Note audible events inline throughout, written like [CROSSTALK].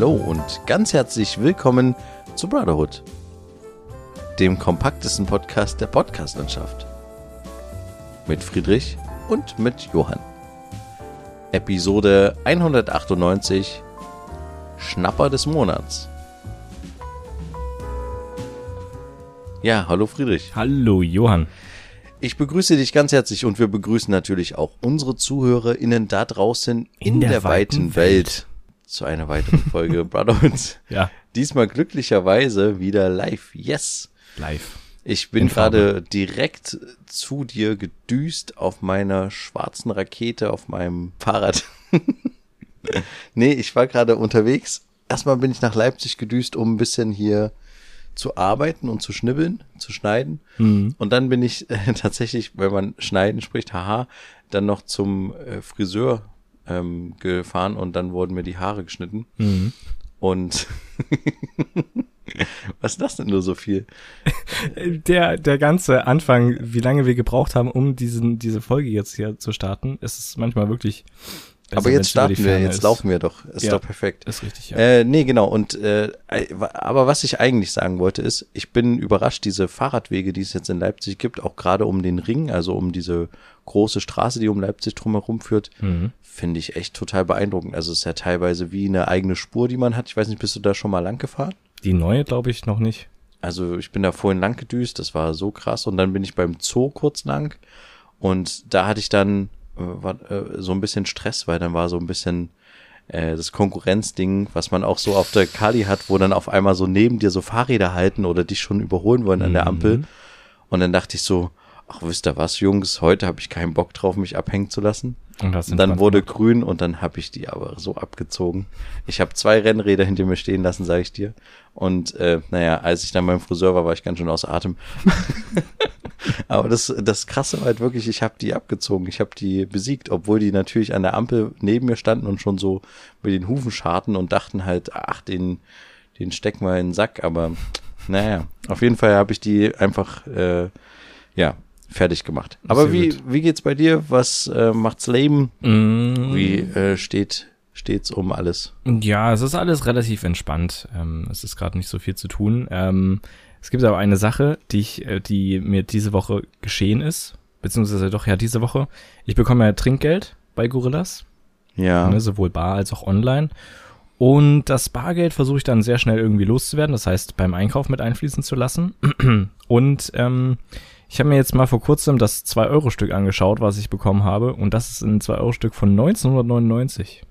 Hallo und ganz herzlich willkommen zu Brotherhood, dem kompaktesten Podcast der Podcastlandschaft. Mit Friedrich und mit Johann. Episode 198 Schnapper des Monats. Ja, hallo Friedrich. Hallo Johann. Ich begrüße dich ganz herzlich und wir begrüßen natürlich auch unsere ZuhörerInnen da draußen in, In der, der weiten weiten Welt. Zu einer weiteren Folge [LAUGHS] Brotherhood. Ja, Diesmal glücklicherweise wieder live. Yes. live. Ich bin gerade direkt zu dir gedüst auf meiner schwarzen Rakete auf meinem Fahrrad. [LAUGHS] nee, ich war gerade unterwegs. Erstmal bin ich nach Leipzig gedüst, um ein bisschen hier zu arbeiten und zu schnibbeln, zu schneiden. Mhm. Und dann bin ich äh, [LAUGHS] tatsächlich, wenn man schneiden spricht, haha, dann noch zum äh, Friseur ähm, gefahren und dann wurden mir die Haare geschnitten. Mhm. Und [LAUGHS] was ist das denn nur so viel? [LAUGHS] Der, der ganze Anfang, wie lange wir gebraucht haben, um diesen, diese Folge jetzt hier zu starten, ist es manchmal wirklich. Besser, Aber jetzt starten wir, Ferne jetzt ist. laufen wir doch. Ist Ja. doch perfekt. Ist richtig, ja. Äh, nee, genau. Und äh, aber was ich eigentlich sagen wollte ist, ich bin überrascht, diese Fahrradwege, die es jetzt in Leipzig gibt, auch gerade um den Ring, also um diese große Straße, die um Leipzig drumherum führt, Mhm. finde ich echt total beeindruckend. Also es ist ja teilweise wie eine eigene Spur, die man hat. Ich weiß nicht, bist du da schon mal lang gefahren? Die neue glaube ich noch nicht. Also ich bin da vorhin lang gedüst, das war so krass. Und dann bin ich beim Zoo kurz lang und da hatte ich dann äh, war, äh, so ein bisschen Stress, weil dann war so ein bisschen äh, das Konkurrenzding, was man auch so auf der Kali hat, wo dann auf einmal so neben dir so Fahrräder halten oder dich schon überholen wollen an der Ampel. Und dann dachte ich so, ach wisst ihr was, Jungs, heute habe ich keinen Bock drauf, mich abhängen zu lassen. Und dann wurde gemacht. grün und dann habe ich die aber so abgezogen. Ich habe zwei Rennräder hinter mir stehen lassen, sage ich dir. Und äh, naja, als ich dann beim Friseur war, war ich ganz schön außer Atem. [LAUGHS] aber das, das Krasse war halt wirklich, ich habe die abgezogen, ich habe die besiegt, obwohl die natürlich an der Ampel neben mir standen und schon so mit den Hufen scharten und dachten halt, ach, den, den stecken wir in den Sack. Aber naja, auf jeden Fall habe ich die einfach, äh, ja, fertig gemacht. Aber Sehr wie, gut. wie geht's bei dir? Was äh, macht's Leben? Mhm. Wie äh, steht steht's um alles? Ja, es ist alles relativ entspannt. Ähm, es ist gerade nicht so viel zu tun. Ähm, es gibt aber eine Sache, die ich, äh, die mir diese Woche geschehen ist, beziehungsweise doch ja diese Woche. Ich bekomme ja Trinkgeld bei Gorillas, Ja. ne, sowohl bar als auch online. Und das Bargeld versuche ich dann sehr schnell irgendwie loszuwerden, das heißt beim Einkauf mit einfließen zu lassen. [CLEARS THROAT] Und ähm, ich habe mir jetzt mal vor kurzem das 2-Euro-Stück angeschaut, was ich bekommen habe. Und das ist ein 2-Euro-Stück von 1999.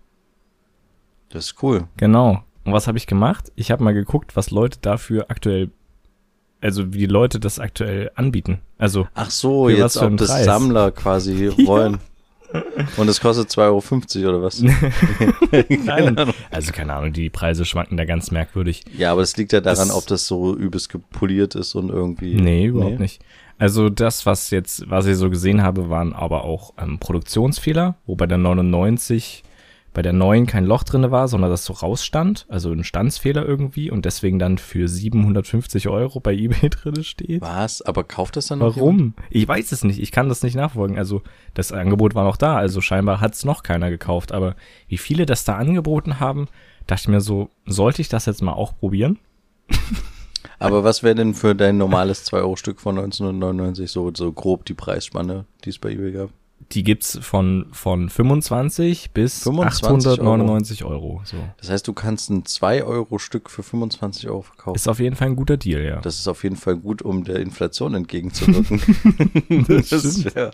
Das ist cool. Genau. Und was habe ich gemacht? Ich habe mal geguckt, was Leute dafür aktuell, also wie die Leute das aktuell anbieten. Also Ach so, jetzt ob das Preis? Sammler quasi [LAUGHS] wollen. Und es kostet 2,50 Euro oder was? [LAUGHS] nein, also keine Ahnung, die Preise schwanken da ganz merkwürdig. Ja, aber das liegt ja daran, Das- ob das so übelst gepoliert ist und irgendwie. Nee, überhaupt nicht. Also das, was jetzt, was ich so gesehen habe, waren aber auch ähm, Produktionsfehler, wo bei der 99 bei der neuen kein Loch drinne war, sondern das so rausstand, also ein Standsfehler irgendwie und deswegen dann für 750 Euro bei eBay [LAUGHS] drinne steht. Was? Aber kauft das dann noch jemand? Warum? Ich weiß es nicht. Ich kann das nicht nachfolgen. Also das Angebot war noch da. Also scheinbar hat es noch keiner gekauft. Aber wie viele das da angeboten haben, dachte ich mir so, sollte ich das jetzt mal auch probieren? [LAUGHS] Aber was wäre denn für dein normales 2-Euro-Stück von 1999 so, so grob die Preisspanne, die es bei eBay gab? Die gibt's von, von 25 bis 25 899 Euro. So. Das heißt, du kannst ein 2-Euro-Stück für 25 Euro verkaufen. Ist auf jeden Fall ein guter Deal, ja. Das ist auf jeden Fall gut, um der Inflation entgegenzuwirken. [LAUGHS] das wäre,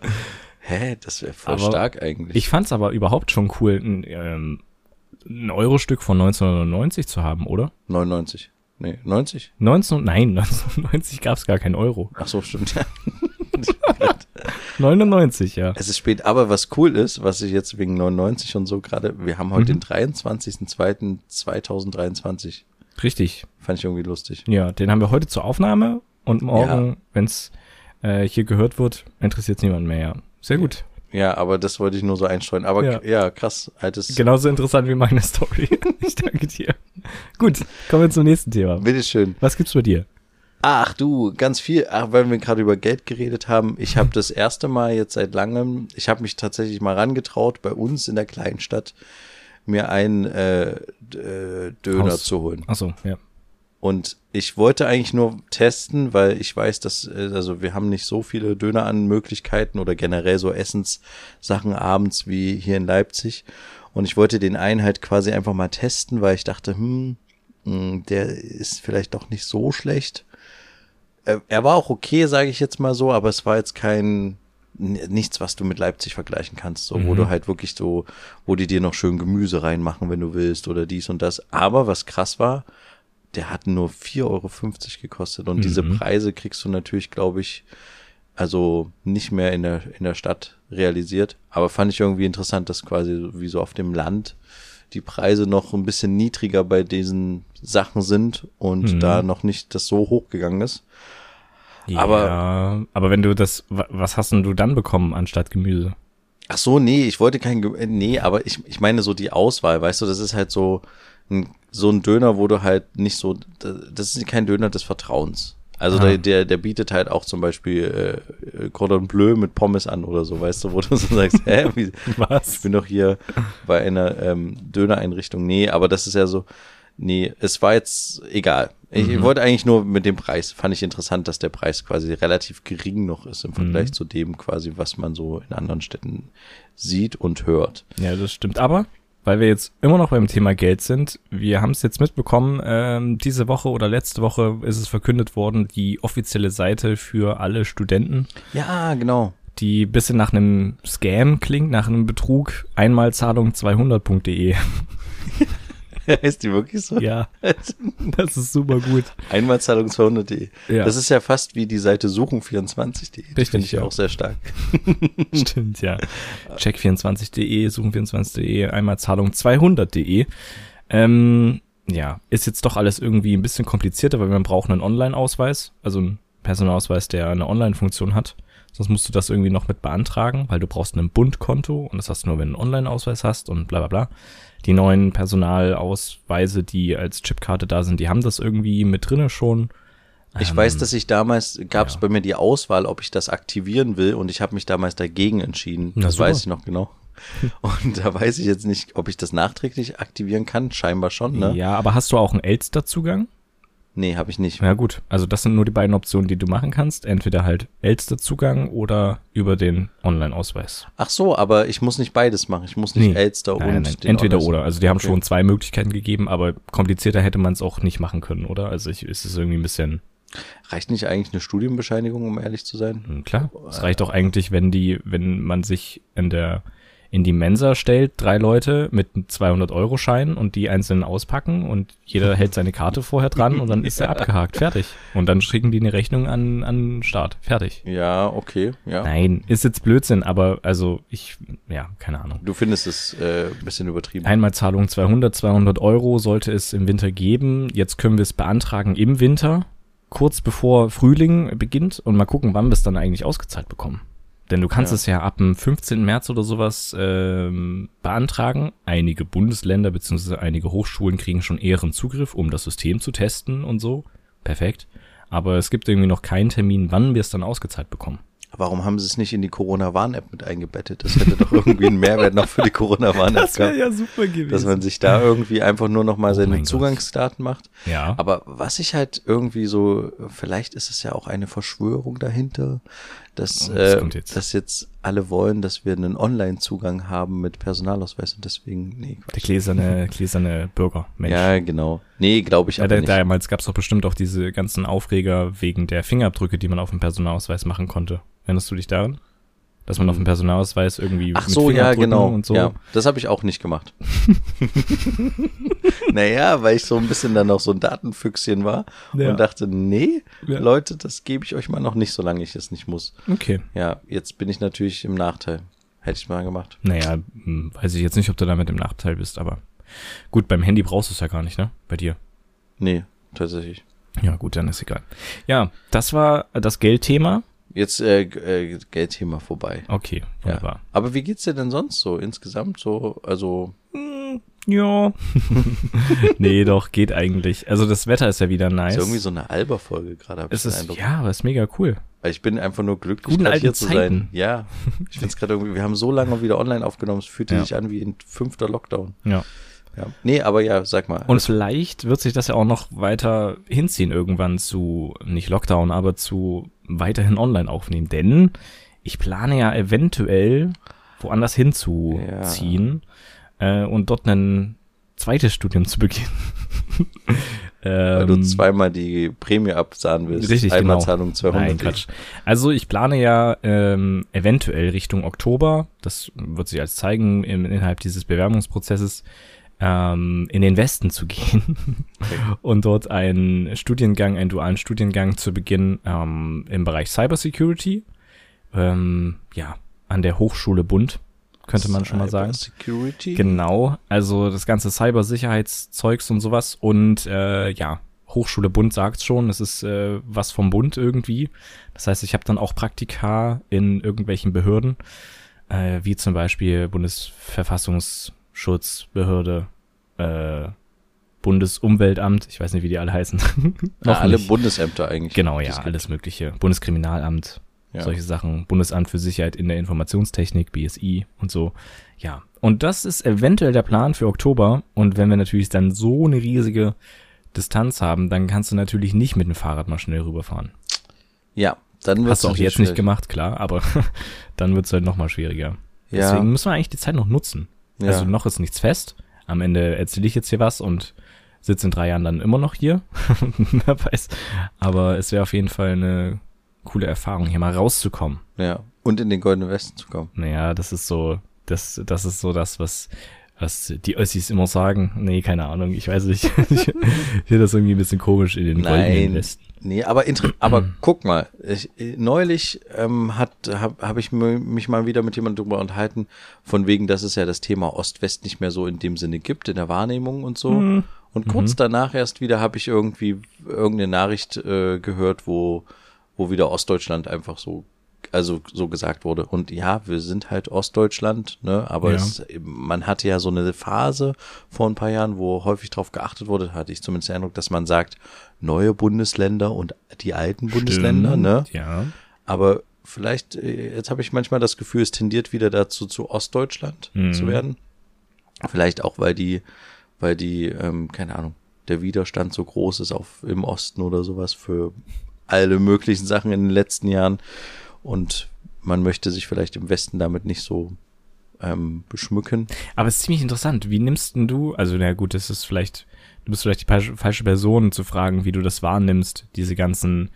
hä, das wäre voll Aber stark eigentlich. Ich fand's aber überhaupt schon cool, ein, ähm, ein Euro-Stück von 1999 zu haben, oder? 99. Nee, 90? 19, nein, [LAUGHS] 1990 gab's gar kein Euro. Ach so, stimmt. [LAUGHS] Ja. 99, ja. Es ist spät, aber was cool ist, was ich jetzt wegen 99 und so gerade, wir haben heute Mhm. den 23.02.2023. Richtig. Fand ich irgendwie lustig. Ja, den haben wir heute zur Aufnahme und morgen, wenn's äh, hier gehört wird, interessiert's niemand mehr. Ja. Sehr gut. Ja, aber das wollte ich nur so einstreuen. Aber ja, Ja. krass, altes. Genauso interessant wie meine Story. [LAUGHS] ich danke dir. Gut, kommen wir zum nächsten Thema. Bitteschön. Was gibt's bei dir? Ach du, ganz viel. Ach, weil wir gerade über Geld geredet haben. Ich habe [LAUGHS] das erste Mal jetzt seit langem, ich habe mich tatsächlich mal rangetraut, bei uns in der kleinen Stadt mir einen äh, äh, Döner Aus- zu holen. Achso, ja. Und ich wollte eigentlich nur testen, weil ich weiß, dass, äh, also wir haben nicht so viele Döneranmöglichkeiten oder generell so Essenssachen abends wie hier in Leipzig. Und ich wollte den einen halt quasi einfach mal testen, weil ich dachte, hm, mh, der ist vielleicht doch nicht so schlecht. Er war auch okay, sage ich jetzt mal so, aber es war jetzt kein nichts, was du mit Leipzig vergleichen kannst, so wo Mhm. du halt wirklich so, wo die dir noch schön Gemüse reinmachen, wenn du willst oder dies und das. Aber was krass war, der hat nur 4,50 Euro gekostet und diese Mhm. Preise kriegst du natürlich, glaube ich, also nicht mehr in der, in der Stadt realisiert. Aber fand ich irgendwie interessant, dass quasi wie so auf dem Land die Preise noch ein bisschen niedriger bei diesen Sachen sind und Mhm. da noch nicht das so hochgegangen ist. Aber, Aber- ja, aber wenn du das, wa- was hast denn du dann bekommen anstatt Gemüse? Ach so, nee, ich wollte kein, Ge- äh, nee, aber ich, ich meine so die Auswahl, weißt du, das ist halt so ein, so ein Döner, wo du halt nicht so, das ist kein Döner des Vertrauens. Also Ah. der, der, der bietet halt auch zum Beispiel äh, Cordon Bleu mit Pommes an oder so, weißt du, wo du so sagst, hä, wie, [LAUGHS] ich Was? bin doch hier bei einer ähm, Dönereinrichtung. Nee, aber das ist ja so, nee, es war jetzt egal. Ich Mhm. wollte eigentlich nur mit dem Preis, fand ich interessant, dass der Preis quasi relativ gering noch ist im Vergleich Mhm. zu dem quasi, was man so in anderen Städten sieht und hört. Ja, das stimmt. Aber, weil wir jetzt immer noch beim Thema Geld sind, wir haben es jetzt mitbekommen, ähm, diese Woche oder letzte Woche ist es verkündet worden, die offizielle Seite für alle Studenten, Ja, genau. die bisschen nach einem Scam klingt, nach einem Betrug, Einmalzahlung200.de. [LAUGHS] [LAUGHS] ist die wirklich so? Ja, [LAUGHS] das ist super gut. Einmalzahlung 200.de. Ja. Das ist ja fast wie die Seite suchen24.de. Die Richtig, finde ich ja. auch sehr stark. [LAUGHS] Stimmt, ja. Check24.de, suchen24.de, einmal Zahlung 200.de. Ähm, ja, ist jetzt doch alles irgendwie ein bisschen komplizierter, weil man braucht einen Online-Ausweis, also einen Personalausweis, der eine Online-Funktion hat. Sonst musst du das irgendwie noch mit beantragen, weil du brauchst ein Bundkonto und das hast du nur, wenn du einen Online-Ausweis hast und bla bla bla. Die neuen Personalausweise, die als Chipkarte da sind, die haben das irgendwie mit drinne schon. Ich Ähm, weiß, dass ich damals, gab es ja. bei mir die Auswahl, ob ich das aktivieren will und ich habe mich damals dagegen entschieden. Na, das super. weiß ich noch genau. [LAUGHS] Und da weiß ich jetzt nicht, ob ich das nachträglich aktivieren kann. Scheinbar schon, ne? Ja, aber hast du auch einen Elster-Zugang? Nee, habe ich nicht. Ja gut, also das sind nur die beiden Optionen, die du machen kannst. Entweder halt Elster-Zugang oder über den Online-Ausweis. Ach so, aber ich muss nicht beides machen. Ich muss nicht Nee. Elster Nein, und nein, nein. den Entweder oder. Also die haben Okay. schon zwei Möglichkeiten gegeben, aber komplizierter hätte man es auch nicht machen können, oder? Also ich, ist es irgendwie ein bisschen Reicht nicht eigentlich eine Studienbescheinigung, um ehrlich zu sein? hm, klar. Es reicht auch eigentlich, wenn die, wenn man sich in der in die Mensa stellt, drei Leute mit einem 200-Euro-Schein und die einzeln auspacken und jeder hält seine Karte vorher dran und dann ist er [LAUGHS] abgehakt. Fertig. Und dann schicken die eine Rechnung an, an den Start. Fertig. Ja, okay, ja. Nein, ist jetzt Blödsinn, aber also ich, ja, keine Ahnung. Du findest es äh, ein bisschen übertrieben. Einmalzahlung 200, 200 Euro sollte es im Winter geben. Jetzt können wir es beantragen im Winter, kurz bevor Frühling beginnt und mal gucken, wann wir es dann eigentlich ausgezahlt bekommen. Denn du kannst Ja. es ja ab dem 15. März oder sowas ähm, beantragen. Einige Bundesländer bzw. einige Hochschulen kriegen schon ehren Zugriff, um das System zu testen und so. Perfekt. Aber es gibt irgendwie noch keinen Termin, wann wir es dann ausgezahlt bekommen. Warum haben sie es nicht in die Corona-Warn-App mit eingebettet? Das hätte doch irgendwie einen Mehrwert noch für die Corona-Warn-App gehabt. ja super gewesen. Dass man sich da irgendwie einfach nur noch mal Oh seine mein Gott. Zugangsdaten macht. ja. Aber was ich halt irgendwie so, vielleicht ist es ja auch eine Verschwörung dahinter, dass, Oh, das äh, jetzt. dass jetzt alle wollen, dass wir einen Online-Zugang haben mit Personalausweis und deswegen, nee, Der Quatsch. gläserne, gläserne Bürger, Mensch. Ja, genau. Nee, glaube ich Ja, aber da, nicht. damals gab es doch bestimmt auch diese ganzen Aufreger wegen der Fingerabdrücke, die man auf dem Personalausweis machen konnte. Erinnerst du dich daran? Dass man auf dem Personalausweis irgendwie Ach mit so, ja, genau. und so. Ja, das habe ich auch nicht gemacht. [LAUGHS] naja, weil ich so ein bisschen dann noch so ein Datenfüchschen war Ja. und dachte, nee, Ja. Leute, das gebe ich euch mal noch nicht, solange ich es nicht muss. Okay. Ja, jetzt bin ich natürlich im Nachteil. Hätte ich mal gemacht. Naja, hm, weiß ich jetzt nicht, ob du damit im Nachteil bist, aber gut, beim Handy brauchst du es ja gar nicht, ne? Bei dir. Nee, tatsächlich. Ja, gut, dann ist egal. Ja, das war das Geldthema. Jetzt äh, äh, Geldthema vorbei. Okay, Ja. wunderbar. Aber wie geht's dir denn sonst so insgesamt so? Also Ja. [LAUGHS] nee, doch, geht eigentlich. Also das Wetter ist ja wieder nice. ist irgendwie so eine Alber-Folge gerade. es ist, Eindruck. ja, aber ist mega cool. Ich bin einfach nur glücklich, Guten gerade alten hier zu sein. Zeiten. Ja, ich finde es gerade irgendwie, wir haben so lange wieder online aufgenommen, es fühlte Ja. sich an wie ein fünfter Lockdown. Ja. Ja. Nee, aber ja, sag mal. Und vielleicht wird sich das ja auch noch weiter hinziehen irgendwann zu, nicht Lockdown, aber zu weiterhin online aufnehmen. Denn ich plane ja eventuell woanders hinzuziehen äh, und dort ein zweites Studium zu beginnen. [LAUGHS] weil du Ähm, zweimal die Prämie absahen willst. Richtig, Einmal genau. Zahlung 200. Nein, Quatsch. Also ich plane ja ähm, eventuell Richtung Oktober, das wird sich als zeigen im, innerhalb dieses Bewerbungsprozesses, ähm, in den Westen zu gehen [LAUGHS] und dort einen Studiengang, einen dualen Studiengang zu beginnen ähm, im Bereich Cybersecurity. Ähm, ja, an der Hochschule Bund, könnte man schon mal sagen. Security. Genau, also das ganze Cybersicherheitszeugs und sowas und äh, ja, Hochschule Bund sagt's schon, es ist äh, was vom Bund irgendwie. Das heißt, ich habe dann auch Praktika in irgendwelchen Behörden, äh, wie zum Beispiel Bundesverfassungsschutzbehörde, äh, Bundesumweltamt, ich weiß nicht, wie die alle heißen. Na, [LAUGHS] Noch alle nicht. Bundesämter eigentlich. Genau, ja, es alles Mögliche. Bundeskriminalamt, Ja. solche Sachen, Bundesamt für Sicherheit in der Informationstechnik, BSI und so. Ja, und das ist eventuell der Plan für Oktober. Und wenn wir natürlich dann so eine riesige Distanz haben, dann kannst du natürlich nicht mit dem Fahrrad mal schnell rüberfahren. Ja, dann wird's Hast du auch jetzt nicht schwierig. gemacht, klar, aber [LAUGHS] dann wird's halt noch mal schwieriger. Ja. Deswegen müssen wir eigentlich die Zeit noch nutzen. Ja. Also noch ist nichts fest. Am Ende erzähle ich jetzt hier was und sitze in drei Jahren dann immer noch hier. [LAUGHS] Wer weiß. Aber es wäre auf jeden Fall eine coole Erfahrung, hier mal rauszukommen. Ja. Und in den Goldenen Westen zu kommen. Naja, das ist so, das, das ist so das, was, was die Ossis immer sagen. Nee, keine Ahnung, ich weiß nicht. [LAUGHS] ich finde das irgendwie ein bisschen komisch in den Nein. Westen. Nee, aber, aber guck mal, ich, neulich ähm, hat habe hab ich mi- mich mal wieder mit jemandem drüber unterhalten, von wegen, dass es ja das Thema Ost-West nicht mehr so in dem Sinne gibt, in der Wahrnehmung und so. Und kurz danach erst wieder habe ich irgendwie irgendeine Nachricht äh, gehört, wo, wo wieder Ostdeutschland einfach so, also so gesagt wurde. Und ja, wir sind halt Ostdeutschland, ne? Aber Ja. es, man hatte ja so eine Phase vor ein paar Jahren, wo häufig darauf geachtet wurde, hatte ich zumindest den Eindruck, dass man sagt, neue Bundesländer und die alten Bundesländer, Stimmt, ne? Ja. Aber vielleicht, äh, jetzt habe ich manchmal das Gefühl, es tendiert wieder dazu, zu Ostdeutschland Mhm. zu werden. Vielleicht auch, weil die, weil die, ähm, keine Ahnung, der Widerstand so groß ist auf im Osten oder sowas für alle möglichen Sachen in den letzten Jahren. Und man möchte sich vielleicht im Westen damit nicht so ähm, beschmücken. Aber es ist ziemlich interessant. Wie nimmst denn du, also na gut, das ist vielleicht, du bist vielleicht die falsche, Person zu fragen, wie du das wahrnimmst, diese ganzen,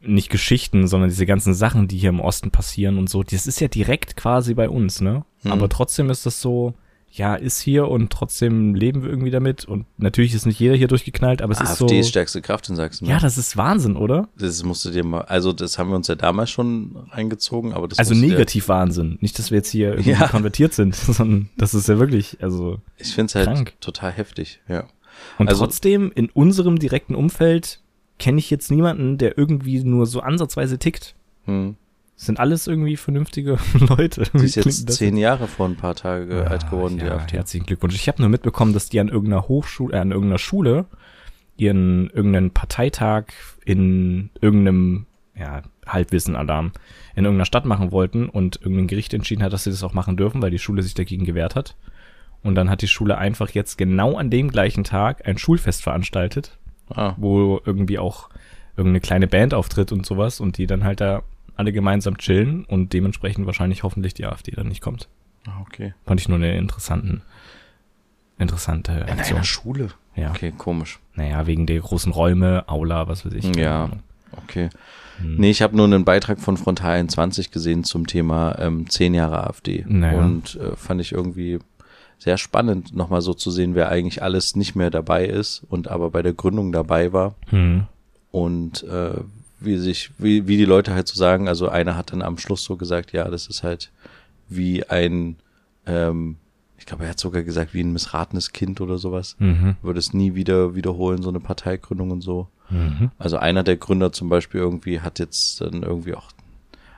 nicht Geschichten, sondern diese ganzen Sachen, die hier im Osten passieren und so. Das ist ja direkt quasi bei uns, ne? Hm. Aber trotzdem ist das so, ja, ist hier und trotzdem leben wir irgendwie damit. Und natürlich ist nicht jeder hier durchgeknallt, aber es ist so. AfD ist stärkste Kraft in Sachsen. ne? ja, das ist Wahnsinn, oder? Das musst du dir mal, also das haben wir uns ja damals schon reingezogen, aber das Also negativ Wahnsinn. Nicht, dass wir jetzt hier irgendwie [LAUGHS] Ja. konvertiert sind, [LAUGHS] sondern das ist ja wirklich, also. Ich finde es halt Krank. total heftig, ja. Und Also- trotzdem, in unserem direkten Umfeld kenne ich jetzt niemanden, der irgendwie nur so ansatzweise tickt. Hm. Sind alles irgendwie vernünftige [LAUGHS] Leute. Sie ist jetzt zehn Jahre vor ein paar Tage alt geworden, die ja, AfD. Herzlichen Glückwunsch. Ich habe nur mitbekommen, dass die an irgendeiner Hochschule, äh, an irgendeiner Schule ihren irgendeinen Parteitag in irgendeinem ja, Halbwissen-Alarm in irgendeiner Stadt machen wollten und irgendein Gericht entschieden hat, dass sie das auch machen dürfen, weil die Schule sich dagegen gewehrt hat. Und dann hat die Schule einfach jetzt genau an dem gleichen Tag ein Schulfest veranstaltet, Ah, wo irgendwie auch irgendeine kleine Band auftritt und sowas und die dann halt da alle gemeinsam chillen und dementsprechend wahrscheinlich hoffentlich die AfD dann nicht kommt. ah, okay. Fand ich nur eine interessanten, interessante In Aktion. einer Schule? Ja. Okay, komisch. Naja, wegen der großen Räume, Aula, was weiß ich. Ja. Okay. Hm. Nee, ich habe nur einen Beitrag von Frontal 21 gesehen zum Thema ähm, zehn Jahre AfD. Naja. Und äh, fand ich irgendwie sehr spannend, nochmal so zu sehen, wer eigentlich alles nicht mehr dabei ist und aber bei der Gründung dabei war. Hm. Und äh, wie sich, wie, wie die Leute halt so sagen, also einer hat dann am Schluss so gesagt, ja, das ist halt wie ein, ähm, ich glaube, er hat sogar gesagt, wie ein missratenes Kind oder sowas. Mhm. Würde es nie wieder wiederholen, so eine Parteigründung und so. Mhm. Also einer der Gründer zum Beispiel irgendwie hat jetzt dann irgendwie auch,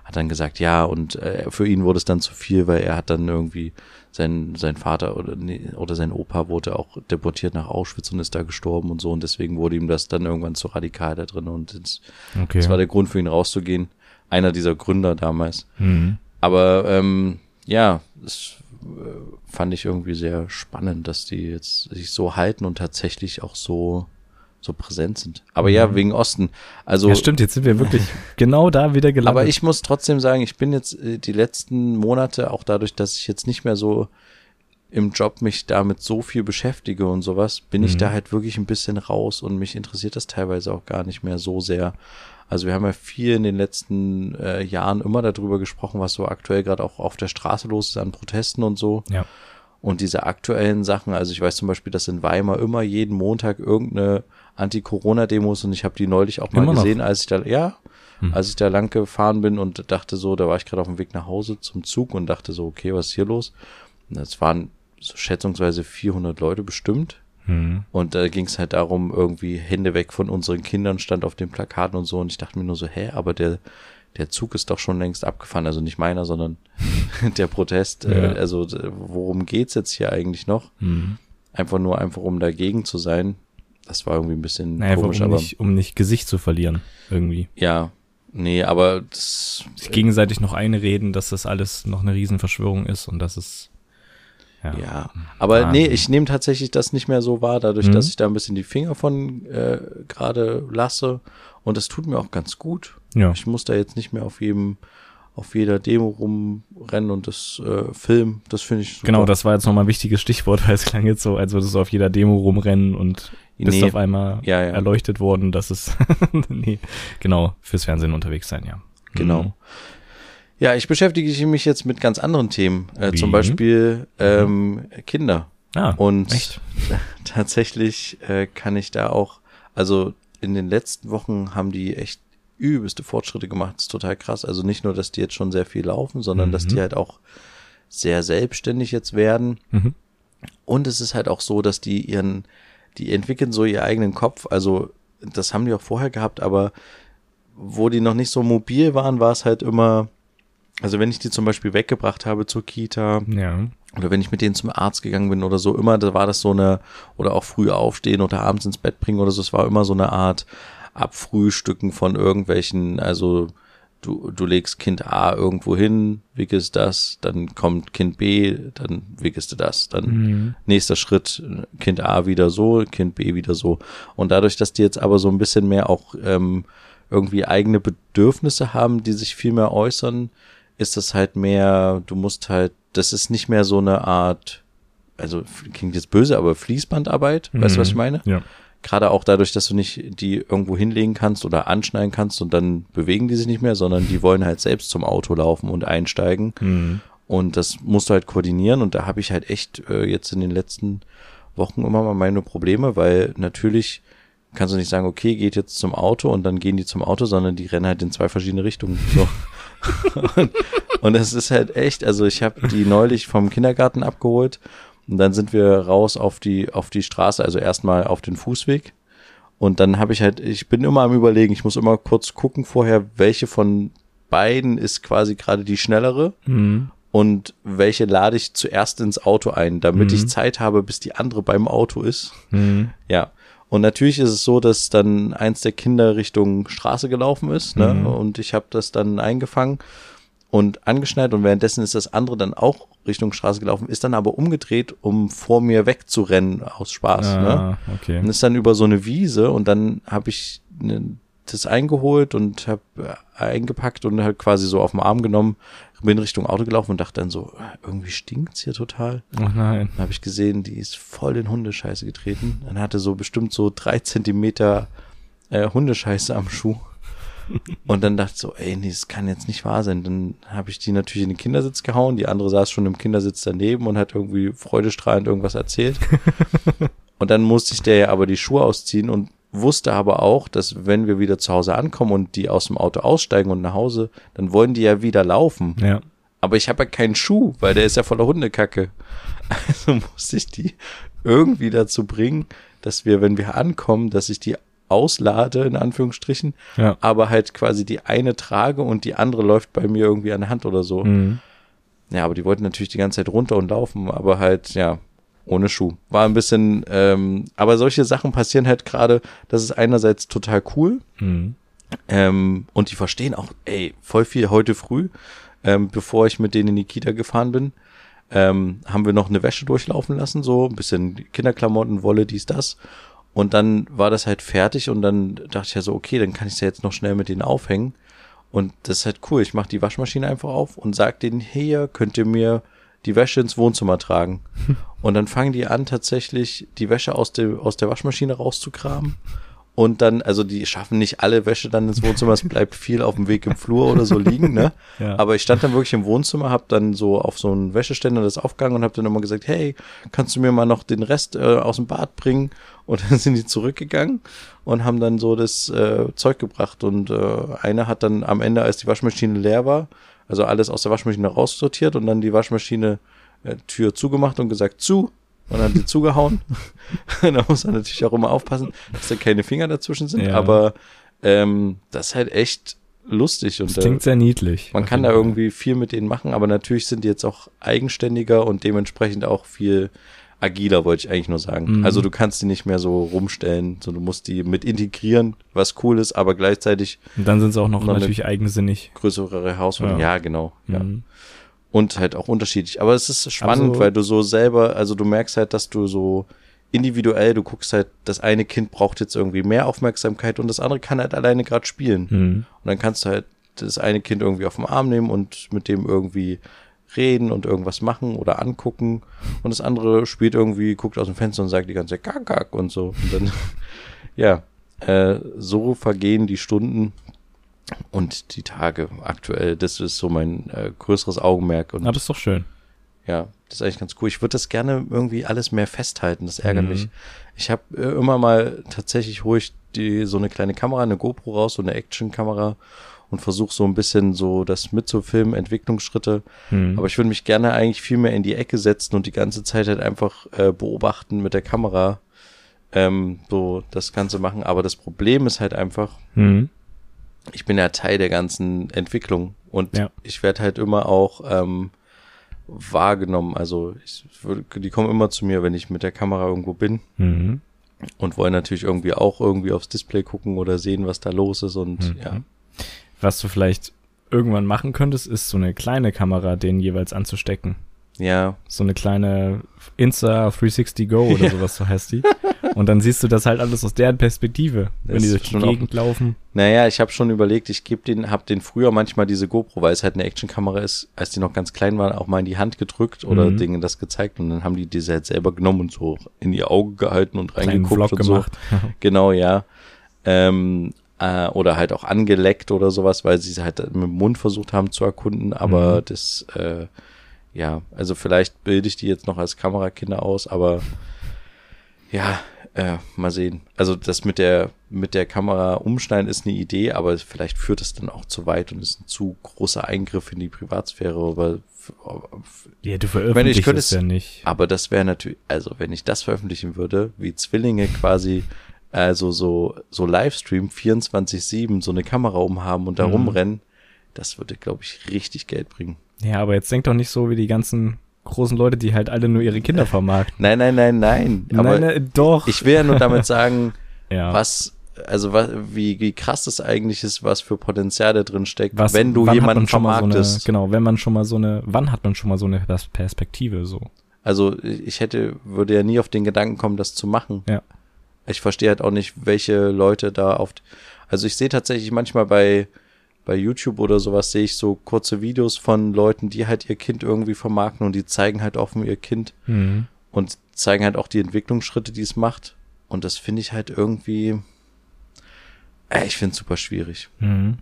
hat dann gesagt, ja, und äh, für ihn wurde es dann zu viel, weil er hat dann irgendwie sein, sein Vater oder, nee, oder sein Opa wurde auch deportiert nach Auschwitz und ist da gestorben und so und deswegen wurde ihm das dann irgendwann zu radikal da drin und das, Okay. das war der Grund für ihn rauszugehen. einer dieser Gründer damals. Mhm. Aber ähm, ja, das äh, fand ich irgendwie sehr spannend, dass die jetzt sich so halten und tatsächlich auch so so präsent sind. Aber ja, Mhm. wegen Osten. Also Ja, stimmt, jetzt sind wir wirklich genau da wieder gelandet. aber ich muss trotzdem sagen, ich bin jetzt äh, die letzten Monate, auch dadurch, dass ich jetzt nicht mehr so im Job mich damit so viel beschäftige und sowas, bin ich Mhm. da halt wirklich ein bisschen raus und mich interessiert das teilweise auch gar nicht mehr so sehr. Also wir haben ja viel in den letzten äh, Jahren immer darüber gesprochen, was so aktuell gerade auch auf der Straße los ist an Protesten und so. Ja. Und diese aktuellen Sachen, also ich weiß zum Beispiel, dass in Weimar immer jeden Montag irgendeine Anti-Corona-Demo ist und ich habe die neulich auch mal gesehen, als ich da, ja, Hm. als ich da lang gefahren bin und dachte so, da war ich gerade auf dem Weg nach Hause zum Zug und dachte so, okay, was ist hier los? Es waren so schätzungsweise 400 Leute bestimmt. Mhm. Und da ging es halt darum, irgendwie Hände weg von unseren Kindern stand auf den Plakaten und so. Und ich dachte mir nur so, hä, aber der, der Zug ist doch schon längst abgefahren. Also nicht meiner, sondern [LAUGHS] der Protest. Ja. Äh, also d- worum geht's jetzt hier eigentlich noch? Mhm. Einfach nur einfach, um dagegen zu sein. Das war irgendwie ein bisschen Naja, komisch, um aber nicht, um nicht Gesicht zu verlieren, irgendwie. ja, nee, aber das, Sich gegenseitig noch einreden, dass das alles noch eine Riesenverschwörung ist und dass es ja. Ja, aber Wahnsinn. nee, ich nehme tatsächlich das nicht mehr so wahr, dadurch, Mhm. dass ich da ein bisschen die Finger von äh, gerade lasse. Und das tut mir auch ganz gut. Ja. Ich muss da jetzt nicht mehr auf jedem, auf jeder Demo rumrennen und das äh, filmen. Das finde ich super. Genau, das war jetzt nochmal ein wichtiges Stichwort, [LAUGHS] weil es klang jetzt so, als würdest du auf jeder Demo rumrennen und bist Nee. auf einmal Ja, ja. erleuchtet worden, dass es [LAUGHS] nee, genau, fürs Fernsehen unterwegs sein, ja. Genau. Mhm. Ja, ich beschäftige mich jetzt mit ganz anderen Themen. Äh, zum Beispiel ähm, Kinder. Ah, Und echt? [LAUGHS] tatsächlich äh, kann ich da auch, also in den letzten Wochen haben die echt übelste Fortschritte gemacht. Das ist total krass. Also nicht nur, dass die jetzt schon sehr viel laufen, sondern dass Mhm. die halt auch sehr selbstständig jetzt werden. Mhm. Und es ist halt auch so, dass die ihren, die entwickeln so ihren eigenen Kopf. Also das haben die auch vorher gehabt, aber wo die noch nicht so mobil waren, war es halt immer, also wenn ich die zum Beispiel weggebracht habe zur Kita, Ja. oder wenn ich mit denen zum Arzt gegangen bin oder so, immer, da war das so eine, oder auch früh aufstehen oder abends ins Bett bringen oder so, es war immer so eine Art Abfrühstücken von irgendwelchen, also du, du legst Kind A irgendwo hin, wickelst das, dann kommt Kind B, dann wickelst du das, dann Mhm. nächster Schritt, Kind A wieder so, Kind B wieder so. Und dadurch, dass die jetzt aber so ein bisschen mehr auch ähm, irgendwie eigene Bedürfnisse haben, die sich viel mehr äußern, ist das halt mehr, du musst halt, das ist nicht mehr so eine Art, also klingt jetzt böse, aber Fließbandarbeit, weißt du, was ich meine? Ja. Gerade auch dadurch, dass du nicht die irgendwo hinlegen kannst oder anschneiden kannst und dann bewegen die sich nicht mehr, sondern die wollen halt selbst zum Auto laufen und einsteigen. Mhm. Und das musst du halt koordinieren. Und da habe ich halt echt äh, jetzt in den letzten Wochen immer mal meine Probleme, weil natürlich kannst du nicht sagen, okay, geht jetzt zum Auto und dann gehen die zum Auto, sondern die rennen halt in zwei verschiedene Richtungen. So. [LAUGHS] und, und es ist halt echt, also ich habe die neulich vom Kindergarten abgeholt und dann sind wir raus auf die, auf die Straße, also erstmal auf den Fußweg. Und dann habe ich halt, ich bin immer am überlegen, ich muss immer kurz gucken vorher, welche von beiden ist quasi gerade die schnellere Mhm. und welche lade ich zuerst ins Auto ein, damit Mhm. ich Zeit habe, bis die andere beim Auto ist. Mhm. Ja. Und natürlich ist es so, dass dann eins der Kinder Richtung Straße gelaufen ist, ne? Mhm. Und ich habe das dann eingefangen und angeschnallt und währenddessen ist das andere dann auch Richtung Straße gelaufen, ist dann aber umgedreht, um vor mir wegzurennen aus Spaß, ne? Ah, okay. Und ist dann über so eine Wiese und dann habe ich ne, das eingeholt und habe eingepackt und halt quasi so auf den Arm genommen, bin Richtung Auto gelaufen und dachte dann so, äh, irgendwie stinkt's hier total. Oh nein. Dann habe ich gesehen, die ist voll in Hundescheiße getreten. Dann hatte so bestimmt so drei Zentimeter äh, Hundescheiße am Schuh. Und dann dachte ich so, ey, nee, das kann jetzt nicht wahr sein. Dann habe ich die natürlich in den Kindersitz gehauen. Die andere saß schon im Kindersitz daneben und hat irgendwie freudestrahlend irgendwas erzählt. [LAUGHS] und dann musste ich der ja aber die Schuhe ausziehen und wusste aber auch, dass wenn wir wieder zu Hause ankommen und die aus dem Auto aussteigen und nach Hause, dann wollen die ja wieder laufen. Ja. Aber ich habe ja keinen Schuh, weil der ist ja voller Hundekacke. Also [LAUGHS] musste ich die irgendwie dazu bringen, dass wir, wenn wir ankommen, dass ich die auslade, in Anführungsstrichen, Ja. aber halt quasi die eine trage und die andere läuft bei mir irgendwie an der Hand oder so. Mhm. Ja, aber die wollten natürlich die ganze Zeit runter und laufen, aber halt, ja, ohne Schuh. War ein bisschen, ähm, aber solche Sachen passieren halt gerade, das ist einerseits total cool, Mhm. Ähm, und die verstehen auch, ey, voll viel heute früh, ähm, bevor ich mit denen in die Kita gefahren bin, ähm, haben wir noch eine Wäsche durchlaufen lassen, so ein bisschen Kinderklamotten, Wolle, dies, das. Und dann war das halt fertig und dann dachte ich ja so, okay, dann kann ich es ja jetzt noch schnell mit denen aufhängen. Und das ist halt cool. Ich mache die Waschmaschine einfach auf und sag denen, hier könnt ihr mir die Wäsche ins Wohnzimmer tragen. [LAUGHS] Und dann fangen die an, tatsächlich die Wäsche aus, dem, aus der Waschmaschine rauszukramen. Und dann, also die schaffen nicht alle Wäsche dann ins Wohnzimmer, es bleibt viel auf dem Weg im Flur oder so liegen, ne? [LAUGHS] Ja. Aber ich stand dann wirklich im Wohnzimmer, hab dann so auf so einen Wäscheständer das aufgegangen und hab dann immer gesagt, hey, kannst du mir mal noch den Rest äh, aus dem Bad bringen? Und [LAUGHS] dann sind die zurückgegangen und haben dann so das äh, Zeug gebracht. Und äh, einer hat dann am Ende, als die Waschmaschine leer war, also alles aus der Waschmaschine raussortiert und dann die Waschmaschine äh, Tür zugemacht und gesagt, zu. Und dann die zugehauen. [LAUGHS] da muss man natürlich auch immer aufpassen, dass da keine Finger dazwischen sind. Ja. Aber ähm, das ist halt echt lustig. Und Das klingt sehr niedlich. man kann da irgendwie viel mit denen machen, aber natürlich sind die jetzt auch eigenständiger und dementsprechend auch viel agiler, wollte ich eigentlich nur sagen. Mhm. Also du kannst die nicht mehr so rumstellen, so du musst die mit integrieren, was cool ist, aber gleichzeitig Und dann sind sie auch noch Noch natürlich eigensinnig. größere Herausforderungen. Ja. Ja, genau. Ja. Und halt auch unterschiedlich. Aber es ist spannend, Also- weil du so selber, also du merkst halt, dass du so individuell, du guckst halt, das eine Kind braucht jetzt irgendwie mehr Aufmerksamkeit und das andere kann halt alleine gerade spielen. Mhm. Und dann kannst du halt das eine Kind irgendwie auf den Arm nehmen und mit dem irgendwie reden und irgendwas machen oder angucken. Und das andere spielt irgendwie, guckt aus dem Fenster und sagt die ganze Zeit Kack, Kack und so. Und dann, [LAUGHS] ja, äh, so vergehen die Stunden und die Tage aktuell. Das ist so mein äh, größeres Augenmerk. Und Aber ist doch schön. ja, das ist eigentlich ganz cool. Ich würde das gerne irgendwie alles mehr festhalten. Das ärgert Mhm. mich. Ich habe äh, immer mal tatsächlich ich die so eine kleine Kamera, eine GoPro raus, so eine Action-Kamera und versuche so ein bisschen so das mitzufilmen, Entwicklungsschritte. Mhm. Aber ich würde mich gerne eigentlich viel mehr in die Ecke setzen und die ganze Zeit halt einfach äh, beobachten mit der Kamera, ähm, so das Ganze machen. Aber das Problem ist halt einfach, Mhm. Ich bin ja Teil der ganzen Entwicklung und Ja. ich werde halt immer auch ähm, wahrgenommen. Also ich, die kommen immer zu mir, wenn ich mit der Kamera irgendwo bin Mhm. und wollen natürlich irgendwie auch irgendwie aufs Display gucken oder sehen, was da los ist und Mhm. ja. Was du vielleicht irgendwann machen könntest, ist so eine kleine Kamera denen jeweils anzustecken. Ja, So eine kleine Insta 360 Go oder [LAUGHS] sowas, so heißt die. Und dann siehst du das halt alles aus deren Perspektive, wenn Das die ist durch die Gegend laufen. Naja, ich habe schon überlegt, ich gebe den, habe den früher manchmal diese GoPro, weil es halt eine Actionkamera ist, als die noch ganz klein waren, auch mal in die Hand gedrückt oder Mhm. denen das gezeigt und dann haben die diese halt selber genommen und so in ihr Auge gehalten und reingeguckt und gemacht. so. [LAUGHS] Genau, ja. Ähm, äh, oder halt auch angeleckt oder sowas, weil sie es halt mit dem Mund versucht haben zu erkunden. Aber Mhm. das, äh, ja, also vielleicht bilde ich die jetzt noch als Kamerakinder aus, aber ja, äh, mal sehen. Also das mit der mit der Kamera umschneiden ist eine Idee, aber vielleicht führt es dann auch zu weit und ist ein zu großer Eingriff in die Privatsphäre. Aber, Ja, du Ich veröffentlichst meine, ich könnte es- ja nicht. aber das wäre natürlich, also wenn ich das veröffentlichen würde, wie Zwillinge quasi, also so, so Livestream 24-7, so eine Kamera umhaben und da Mhm. rumrennen, das würde, glaube ich, richtig Geld bringen. Ja, aber jetzt denk doch nicht so wie die ganzen großen Leute, die halt alle nur ihre Kinder vermarkten. Nein, nein, nein, nein. Aber nein, nein, doch. ich will ja nur damit sagen, [LAUGHS] ja. was, also was, wie, wie krass das eigentlich ist, was für Potenzial da drin steckt, Was, wenn du jemanden mal so eine, vermarktest. genau, wenn man schon mal so eine, wann hat man schon mal so eine Pers- Perspektive so? Also ich hätte, würde ja nie auf den Gedanken kommen, das zu machen. Ja. Ich verstehe halt auch nicht, welche Leute da oft. Also ich sehe tatsächlich manchmal bei, bei YouTube oder sowas, sehe ich so kurze Videos von Leuten, die halt ihr Kind irgendwie vermarkten und die zeigen halt offen ihr Kind Mhm. und zeigen halt auch die Entwicklungsschritte, die es macht. Und das finde ich halt irgendwie, äh, ich finde es super schwierig. Mhm.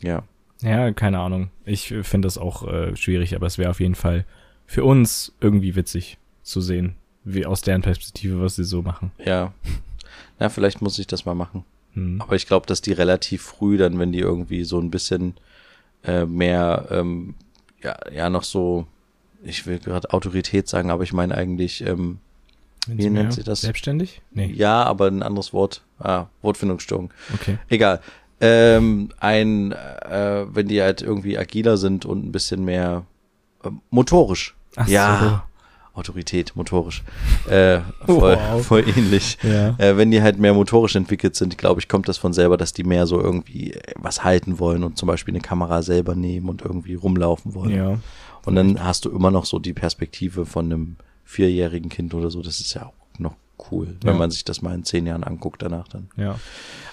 Ja. Ja, keine Ahnung. Ich finde das auch äh, schwierig, aber es wäre auf jeden Fall für uns irgendwie witzig zu sehen, wie aus deren Perspektive, was sie so machen. Ja. Na, vielleicht muss ich das mal machen. Mhm. Aber ich glaube, dass die relativ früh dann, wenn die irgendwie so ein bisschen äh, mehr, ähm, ja, ja, noch so, ich will gerade Autorität sagen, aber ich meine eigentlich, ähm, Wenn wie nennt sie das? Selbstständig? Nee. ja, aber ein anderes Wort. Ah, Wortfindungsstörung. Okay. Egal. Ähm, ein, äh, wenn die halt irgendwie agiler sind und ein bisschen mehr äh, motorisch. Ach ja. Autorität, motorisch, äh, voll, Wow. [LAUGHS] voll ähnlich. Ja. Äh, wenn die halt mehr motorisch entwickelt sind, glaube ich, kommt das von selber, dass die mehr so irgendwie was halten wollen und zum Beispiel eine Kamera selber nehmen und irgendwie rumlaufen wollen. Ja. Und dann hast du immer noch so die Perspektive von einem vierjährigen Kind oder so. Das ist ja auch noch cool, wenn Ja. man sich das mal in zehn Jahren anguckt danach dann. Ja.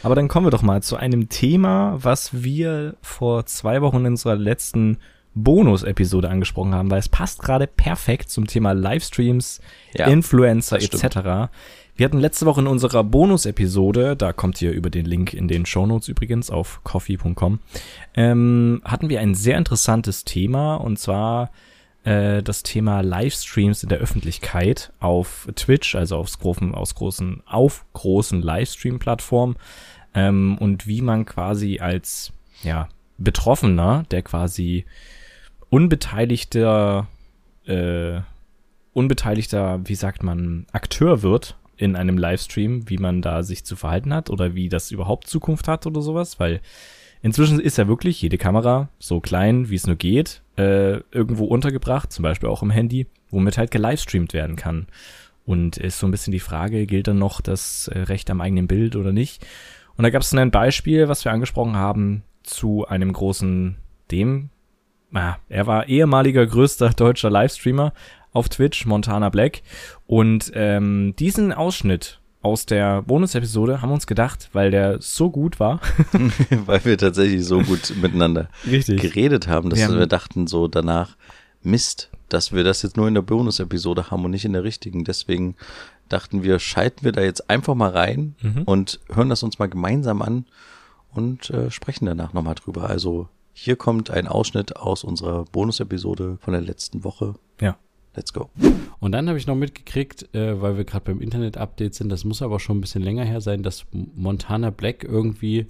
Aber dann kommen wir doch mal zu einem Thema, was wir vor zwei Wochen in unserer letzten Bonus-Episode angesprochen haben, weil es passt gerade perfekt zum Thema Livestreams, Ja, Influencer etc. Wir hatten letzte Woche in unserer Bonus-Episode, da kommt ihr über den Link in den Shownotes übrigens auf coffee.com, ähm, hatten wir ein sehr interessantes Thema und zwar äh, das Thema Livestreams in der Öffentlichkeit auf Twitch, also aufs großen, aus großen, auf großen Livestream-Plattformen ähm, und wie man quasi als ja, Betroffener, der quasi unbeteiligter, äh, unbeteiligter, wie sagt man, Akteur wird in einem Livestream, wie man da sich zu verhalten hat oder wie das überhaupt Zukunft hat oder sowas, weil inzwischen ist ja wirklich jede Kamera so klein, wie es nur geht, äh, irgendwo untergebracht, zum Beispiel auch im Handy, womit halt gelivestreamt werden kann. Und ist so ein bisschen die Frage, gilt dann noch das äh, Recht am eigenen Bild oder nicht? Und da gab es ein Beispiel, was wir angesprochen haben, zu einem großen, dem, ah, er war ehemaliger größter deutscher Livestreamer auf Twitch, Montana Black. Und ähm, diesen Ausschnitt aus der Bonus-Episode haben wir uns gedacht, weil der so gut war. [LAUGHS] [LAUGHS] Weil wir tatsächlich so gut miteinander Richtig. geredet haben, dass Wir wir, haben- dachten so danach, Mist, dass wir das jetzt nur in der Bonus-Episode haben und nicht in der richtigen. Deswegen dachten wir, schalten wir da jetzt einfach mal rein Mhm. und hören das uns mal gemeinsam an und äh, sprechen danach nochmal drüber. Also hier kommt ein Ausschnitt aus unserer Bonus-Episode von der letzten Woche. Ja. Let's go. Und dann habe ich noch mitgekriegt, äh, weil wir gerade beim Internet-Update sind, das muss aber schon ein bisschen länger her sein, dass Montana Black irgendwie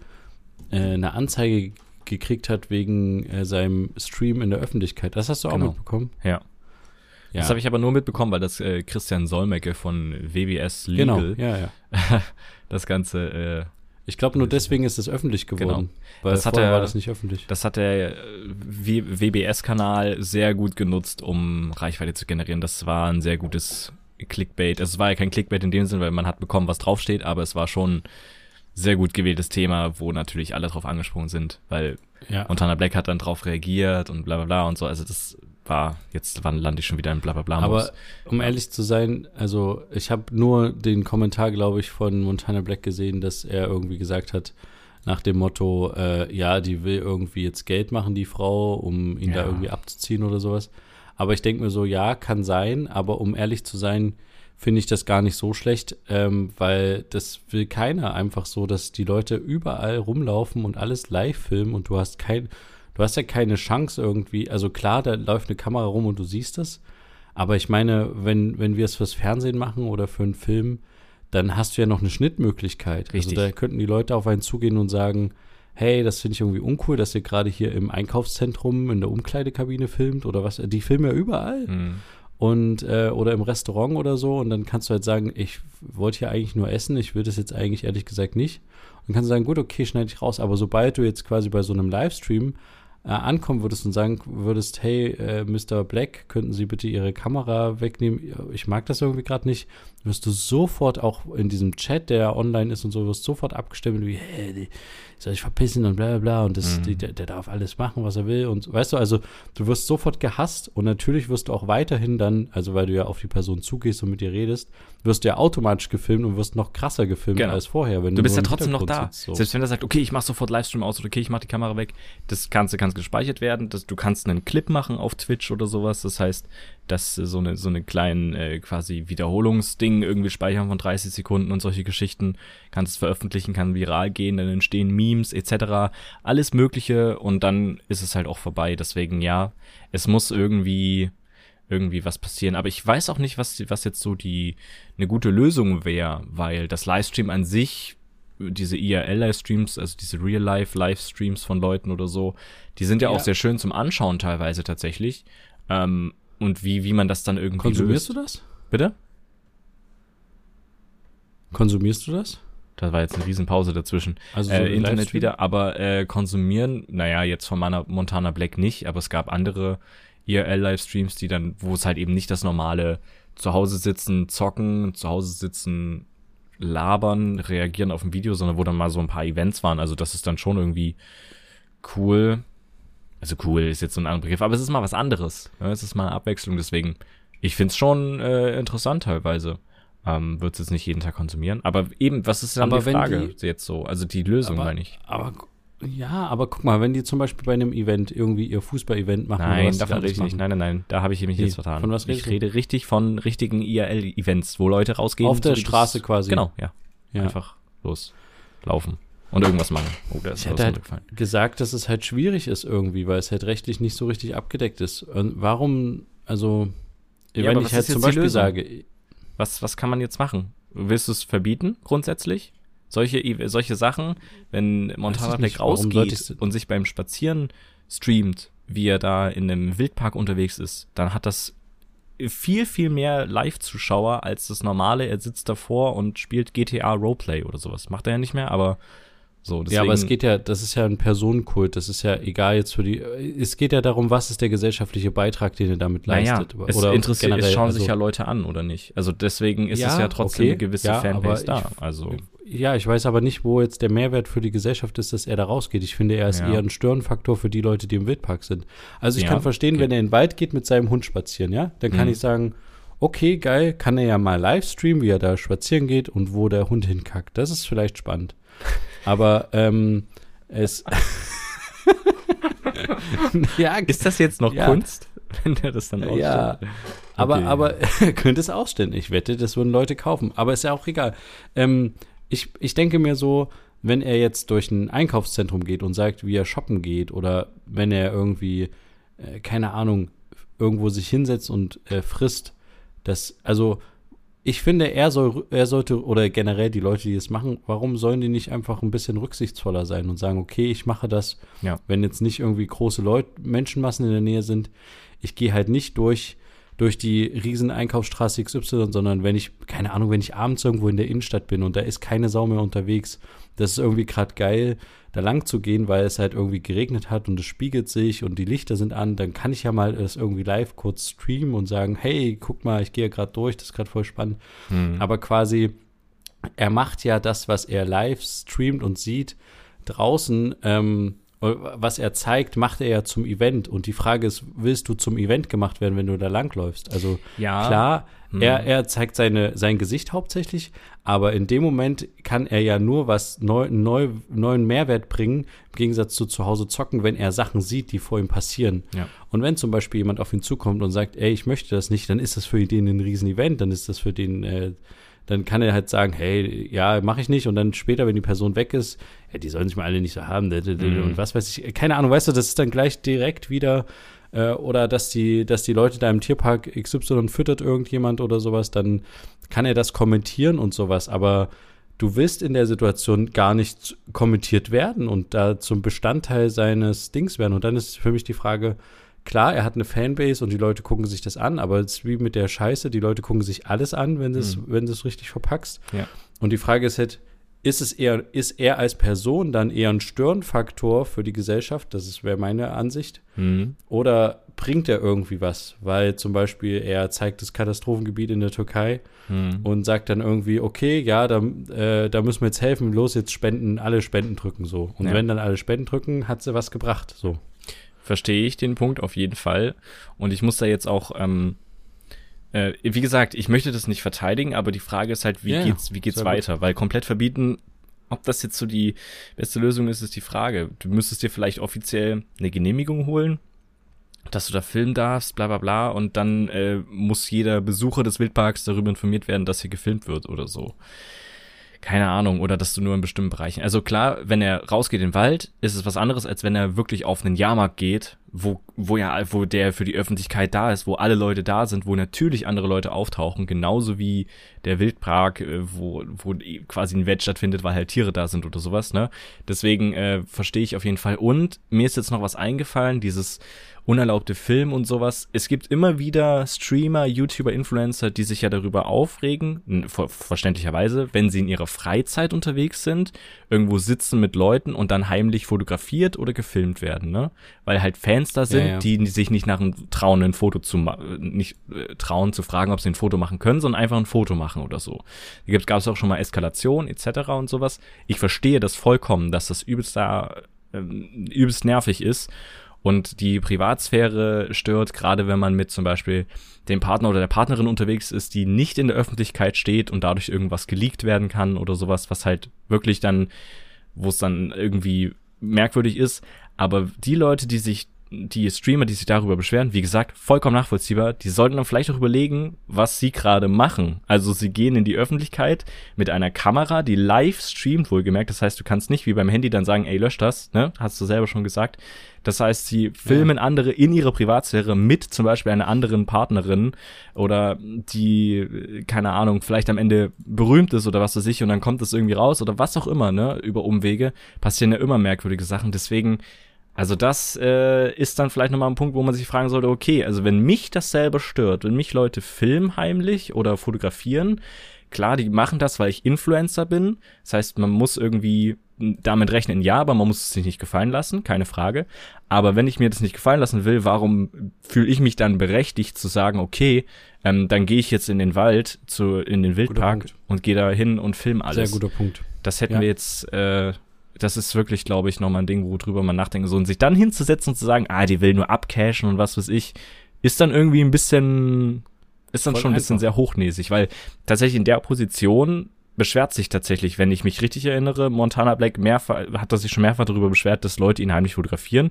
äh, eine Anzeige gekriegt hat wegen äh, seinem Stream in der Öffentlichkeit. Das hast du auch Genau. mitbekommen? Ja. Ja. Das habe ich aber nur mitbekommen, weil das äh, Christian Solmecke von WBS genau, Legal ja, ja. [LAUGHS] das Ganze äh, Ich glaube, nur deswegen ist es öffentlich geworden. Weil Das hat er- war das nicht öffentlich. Das hat der äh, WBS-Kanal sehr gut genutzt, um Reichweite zu generieren. Das war ein sehr gutes Clickbait. Also Es war ja kein Clickbait in dem Sinn, weil man hat bekommen, was draufsteht, aber es war schon sehr gut gewähltes Thema, wo natürlich alle drauf angesprungen sind, weil Ja. Montana Black hat dann drauf reagiert und bla bla bla und so. Also das war, jetzt wann lande ich schon wieder in bla bla bla. Aber um ehrlich zu sein, also ich habe nur den Kommentar, glaube ich, von Montana Black gesehen, dass er irgendwie gesagt hat, nach dem Motto, äh, ja, die will irgendwie jetzt Geld machen, die Frau, um ihn Ja. da irgendwie abzuziehen oder sowas. Aber ich denke mir so, ja, kann sein, aber um ehrlich zu sein, finde ich das gar nicht so schlecht, ähm, weil das will keiner einfach so, dass die Leute überall rumlaufen und alles live filmen und du hast kein, du hast ja keine Chance irgendwie, also klar, da läuft eine Kamera rum und du siehst es, aber ich meine, wenn, wenn wir es fürs Fernsehen machen oder für einen Film, dann hast du ja noch eine Schnittmöglichkeit. Richtig. Also da könnten die Leute auf einen zugehen und sagen, hey, das finde ich irgendwie uncool, dass ihr gerade hier im Einkaufszentrum in der Umkleidekabine filmt oder was. Die filmen ja überall Mhm. und äh, oder im Restaurant oder so und dann kannst du halt sagen, ich wollte hier eigentlich nur essen, ich will das jetzt eigentlich ehrlich gesagt nicht. Und kannst du sagen, gut, okay, schneide ich raus. Aber sobald du jetzt quasi bei so einem Livestream äh, ankommen würdest und sagen würdest, hey, äh, Mr. Black, könnten Sie bitte Ihre Kamera wegnehmen? Ich mag das irgendwie gerade nicht. Wirst du sofort auch in diesem Chat, der online ist und so, wirst sofort abgestimmt wie, hey, soll ich verpissen und bla bla bla und das, Mhm. der, der darf alles machen, was er will und weißt du, also du wirst sofort gehasst und natürlich wirst du auch weiterhin dann, also weil du ja auf die Person zugehst und mit ihr redest, wirst du ja automatisch gefilmt und wirst noch krasser gefilmt Genau. als vorher. Wenn Du bist nur ja trotzdem noch da. Sitzt, so. Selbst wenn er sagt, okay, ich mach sofort Livestream aus oder okay, ich mach die Kamera weg, das Ganze kann gespeichert werden. Das, du kannst einen Clip machen auf Twitch oder sowas. Das heißt, dass so eine so eine kleinen äh, quasi Wiederholungsding irgendwie speichern von 30 Sekunden und solche Geschichten kannst es veröffentlichen, kann viral gehen, dann entstehen Memes etc. Alles Mögliche und dann ist es halt auch vorbei. Deswegen ja, es muss irgendwie irgendwie was passieren. Aber ich weiß auch nicht, was, was jetzt so die eine gute Lösung wäre, weil das Livestream an sich, diese IRL-Livestreams, also diese Real-Life-Livestreams von Leuten oder so, die sind ja, auch Ja. sehr schön zum Anschauen teilweise tatsächlich. Ähm, und wie, wie man das dann irgendwie Konsumierst löst. du das? Bitte? Konsumierst du das? Da war jetzt eine Riesenpause dazwischen. Also so äh, Internet Livestream? wieder, aber äh, konsumieren, naja, jetzt von meiner Montana Black nicht, aber es gab andere IRL-Livestreams, die dann, wo es halt eben nicht das normale zu Hause sitzen, zocken, zu Hause sitzen, labern, reagieren auf ein Video, sondern wo dann mal so ein paar Events waren. Also das ist dann schon irgendwie cool. Also cool ist jetzt so ein anderer Begriff, aber es ist mal was anderes. Ne? Es ist mal eine Abwechslung, deswegen, ich find's schon äh, interessant teilweise. Ähm, Würde es jetzt nicht jeden Tag konsumieren. Aber eben, was ist dann Aber die Frage die- jetzt so? Also die Lösung, aber, meine ich. Aber ja, aber guck mal, wenn die zum Beispiel bei einem Event irgendwie ihr Fußball-Event machen, Nein, davon rede ich nicht. Nein, nein, nein, da habe ich mich Nee, jetzt vertan. von was ich rede richtig von richtigen IRL-Events, wo Leute rausgehen. Auf der Straße quasi. Genau, ja. Ja. Einfach loslaufen und irgendwas machen. Oh, da ist Ich hätte halt gesagt, dass es halt schwierig ist irgendwie, weil es halt rechtlich nicht so richtig abgedeckt ist. Und warum, also, Ja, wenn ich halt zum Beispiel sage, Was, was kann man jetzt machen? Willst du es verbieten, grundsätzlich? Solche, Ev- solche Sachen, wenn Montana Black rausgeht und sich beim Spazieren streamt, wie er da in einem Wildpark unterwegs ist, dann hat das viel, viel mehr Live-Zuschauer als das normale. Er sitzt davor und spielt GTA Roleplay oder sowas. Macht er ja nicht mehr, aber so. Deswegen, ja, aber es geht ja, das ist ja ein Personenkult, das ist ja egal jetzt für die, es geht ja darum, was ist der gesellschaftliche Beitrag, den er damit naja, leistet. es oder interessiert, es generell, schauen also- sich ja Leute an, oder nicht? Also deswegen ist es Ja, ja trotzdem okay, eine gewisse ja, Fanbase da. ich- Also. Ja, ich weiß aber nicht, wo jetzt der Mehrwert für die Gesellschaft ist, dass er da rausgeht. Ich finde, er ist Ja. eher ein Störenfaktor für die Leute, die im Wildpark sind. Also ich Ja, kann verstehen, okay. wenn er in den Wald geht mit seinem Hund spazieren, ja, dann kann Mhm. ich sagen, okay, geil, kann er ja mal live streamen, wie er da spazieren geht und wo der Hund hinkackt. Das ist vielleicht spannend. Aber ähm, es [LAUGHS] ja, Ist das jetzt noch Ja. Kunst? Wenn der das dann ja, ausstellt? aber, Okay. aber er [LAUGHS] könnte es ausstellen. Ich wette, das würden Leute kaufen. Aber ist ja auch egal. Ähm, ich, ich denke mir so, wenn er jetzt durch ein Einkaufszentrum geht und sagt, wie er shoppen geht, oder wenn er irgendwie, äh, keine Ahnung, irgendwo sich hinsetzt und äh, frisst, das, also ich finde, er soll, er sollte, oder generell die Leute, die es machen, warum sollen die nicht einfach ein bisschen rücksichtsvoller sein und sagen, okay, ich mache das, Ja. wenn jetzt nicht irgendwie große Leute, Menschenmassen in der Nähe sind, ich gehe halt nicht durch, durch die riesen Einkaufsstraße XY, sondern wenn ich, keine Ahnung, wenn ich abends irgendwo in der Innenstadt bin und da ist keine Sau mehr unterwegs, das ist irgendwie gerade geil, da lang zu gehen, weil es halt irgendwie geregnet hat und es spiegelt sich und die Lichter sind an, dann kann ich ja mal das irgendwie live kurz streamen und sagen, hey, guck mal, ich gehe ja gerade durch, das ist gerade voll spannend. Hm. Aber quasi, er macht ja das, was er live streamt und sieht, draußen, ähm, was er zeigt, macht er ja zum Event. Und die Frage ist, willst du zum Event gemacht werden, wenn du da langläufst? Also Ja. klar, Hm. er, er zeigt seine, sein Gesicht hauptsächlich, aber in dem Moment kann er ja nur was neu, neu, neuen Mehrwert bringen, im Gegensatz zu zu Hause zocken, wenn er Sachen sieht, die vor ihm passieren. Ja. Und wenn zum Beispiel jemand auf ihn zukommt und sagt, ey, ich möchte das nicht, dann ist das für den ein Riesen-Event, dann ist das für den, äh, dann kann er halt sagen, hey, ja, mache ich nicht. Und dann später, wenn die Person weg ist, ja, die sollen sich mal alle nicht so haben, Mhm. und was weiß ich, keine Ahnung, weißt du, das ist dann gleich direkt wieder, äh, oder dass die, dass die Leute da im Tierpark XY füttert irgendjemand oder sowas, dann kann er das kommentieren und sowas, aber du willst in der Situation gar nicht kommentiert werden und da zum Bestandteil seines Dings werden. Und dann ist für mich die Frage, klar, er hat eine Fanbase und die Leute gucken sich das an, aber es ist wie mit der Scheiße, die Leute gucken sich alles an, wenn du es, wenn du es richtig verpackst. Ja. Und die Frage ist halt, ist es eher, ist er als Person dann eher ein Störenfaktor für die Gesellschaft? Das wäre meine Ansicht. Hm. Oder bringt er irgendwie was? Weil zum Beispiel er zeigt das Katastrophengebiet in der Türkei Hm. und sagt dann irgendwie, okay, ja, da, äh, da müssen wir jetzt helfen, los, jetzt spenden, alle Spenden drücken so. Und Ja. wenn dann alle Spenden drücken, hat sie was gebracht, so. Verstehe ich den Punkt auf jeden Fall. Und ich muss da jetzt auch, ähm, äh, wie gesagt, ich möchte das nicht verteidigen, aber die Frage ist halt, wie Ja, geht's, wie geht's Sehr gut. weiter? Weil komplett verbieten, ob das jetzt so die beste Lösung ist, ist die Frage. Du müsstest dir vielleicht offiziell eine Genehmigung holen, dass du da filmen darfst, bla bla bla, und dann äh, muss jeder Besucher des Wildparks darüber informiert werden, dass hier gefilmt wird oder so. Keine Ahnung, oder dass du nur in bestimmten Bereichen. Also klar, wenn er rausgeht in den Wald, ist es was anderes, als wenn er wirklich auf einen Jahrmarkt geht, wo, wo ja, wo der für die Öffentlichkeit da ist, wo alle Leute da sind, wo natürlich andere Leute auftauchen, genauso wie der Wildpark, äh, wo, wo quasi ein Wett stattfindet, weil halt Tiere da sind oder sowas, ne? Deswegen äh, verstehe ich auf jeden Fall. Und mir ist jetzt noch was eingefallen, dieses unerlaubte Film und sowas. Es gibt immer wieder Streamer, YouTuber, Influencer, die sich ja darüber aufregen, ver verständlicherweise, wenn sie in ihrer Freizeit unterwegs sind, irgendwo sitzen mit Leuten und dann heimlich fotografiert oder gefilmt werden, ne? Weil halt Fans Influencer sind, Ja, ja. die sich nicht nach einem trauen, ein Foto zu nicht äh, trauen zu fragen, ob sie ein Foto machen können, sondern einfach ein Foto machen oder so. Da gab es auch schon mal Eskalation etc. und sowas. Ich verstehe das vollkommen, dass das übelst da ähm, übelst nervig ist und die Privatsphäre stört, gerade wenn man mit zum Beispiel dem Partner oder der Partnerin unterwegs ist, die nicht in der Öffentlichkeit steht und dadurch irgendwas geleakt werden kann oder sowas, was halt wirklich dann, wo es dann irgendwie merkwürdig ist. Aber die Leute, die sich, die Streamer, die sich darüber beschweren, wie gesagt, vollkommen nachvollziehbar, die sollten dann vielleicht auch überlegen, was sie gerade machen. Also sie gehen in die Öffentlichkeit mit einer Kamera, die live streamt, wohlgemerkt. Das heißt, du kannst nicht wie beim Handy dann sagen, ey, lösch das, ne? Hast du selber schon gesagt. Das heißt, sie filmen andere in ihrer Privatsphäre mit zum Beispiel einer anderen Partnerin oder die, keine Ahnung, vielleicht am Ende berühmt ist oder was weiß ich und dann kommt es irgendwie raus oder was auch immer, ne? Über Umwege passieren ja immer merkwürdige Sachen. Deswegen, also das äh, ist dann vielleicht nochmal ein Punkt, wo man sich fragen sollte, okay, also wenn mich das selber stört, wenn mich Leute filmen heimlich oder fotografieren, klar, die machen das, weil ich Influencer bin. Das heißt, man muss irgendwie damit rechnen, ja, aber man muss es sich nicht gefallen lassen, keine Frage. Aber wenn ich mir das nicht gefallen lassen will, warum fühle ich mich dann berechtigt zu sagen, okay, ähm, dann gehe ich jetzt in den Wald, zu, in den Wildpark und gehe da hin und film alles. Sehr guter Punkt. Das hätten Ja. wir jetzt, äh, das ist wirklich, glaube ich, nochmal ein Ding, worüber man nachdenken soll. Und sich dann hinzusetzen und zu sagen, ah, die will nur abcashen und was weiß ich, ist dann irgendwie ein bisschen, ist dann Voll schon ein bisschen sehr hochnäsig, weil tatsächlich in der Position beschwert sich tatsächlich, wenn ich mich richtig erinnere, Montana Black mehrfach, hat er sich schon mehrfach darüber beschwert, dass Leute ihn heimlich fotografieren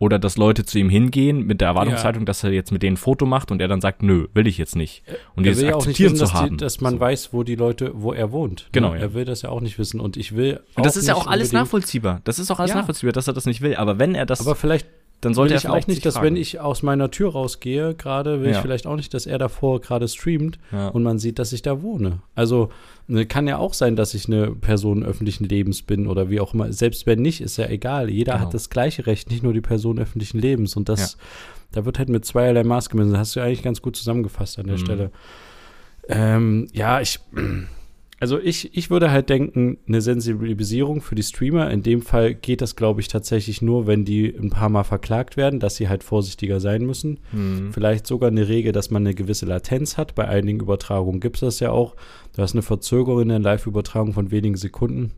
oder dass Leute zu ihm hingehen mit der Erwartungshaltung, dass er jetzt mit denen ein Foto macht und er dann sagt, nö, will ich jetzt nicht. Und er dieses will ja auch nicht Akzeptieren wissen, zu dass, haben. die, dass man So. weiß, wo die Leute, wo er wohnt. Genau, Ne? ja. Er will das ja auch nicht wissen. Und ich will. Und das ist ja auch alles nachvollziehbar. Das ist auch alles Ja. nachvollziehbar, dass er das nicht will. Aber wenn er das, Aber vielleicht dann sollte will er ich auch nicht, dass fragen. wenn ich aus meiner Tür rausgehe, gerade will ich Ja. vielleicht auch nicht, dass er davor gerade streamt Ja. und man sieht, dass ich da wohne. Also ne, kann ja auch sein, dass ich eine Person öffentlichen Lebens bin oder wie auch immer. Selbst wenn nicht, ist ja egal. Jeder Genau. hat das gleiche Recht, nicht nur die Person öffentlichen Lebens. Und das, da wird halt mit zweierlei Maß gemessen. Das hast du eigentlich ganz gut zusammengefasst an der Mhm. Stelle. Ähm, ja, ich, also ich, ich würde halt denken, eine Sensibilisierung für die Streamer. In dem Fall geht das, glaube ich, tatsächlich nur, wenn die ein paar Mal verklagt werden, dass sie halt vorsichtiger sein müssen. Hm. Vielleicht sogar eine Regel, dass man eine gewisse Latenz hat. Bei einigen Übertragungen gibt es das ja auch. Du hast eine Verzögerung in der Live-Übertragung von wenigen Sekunden.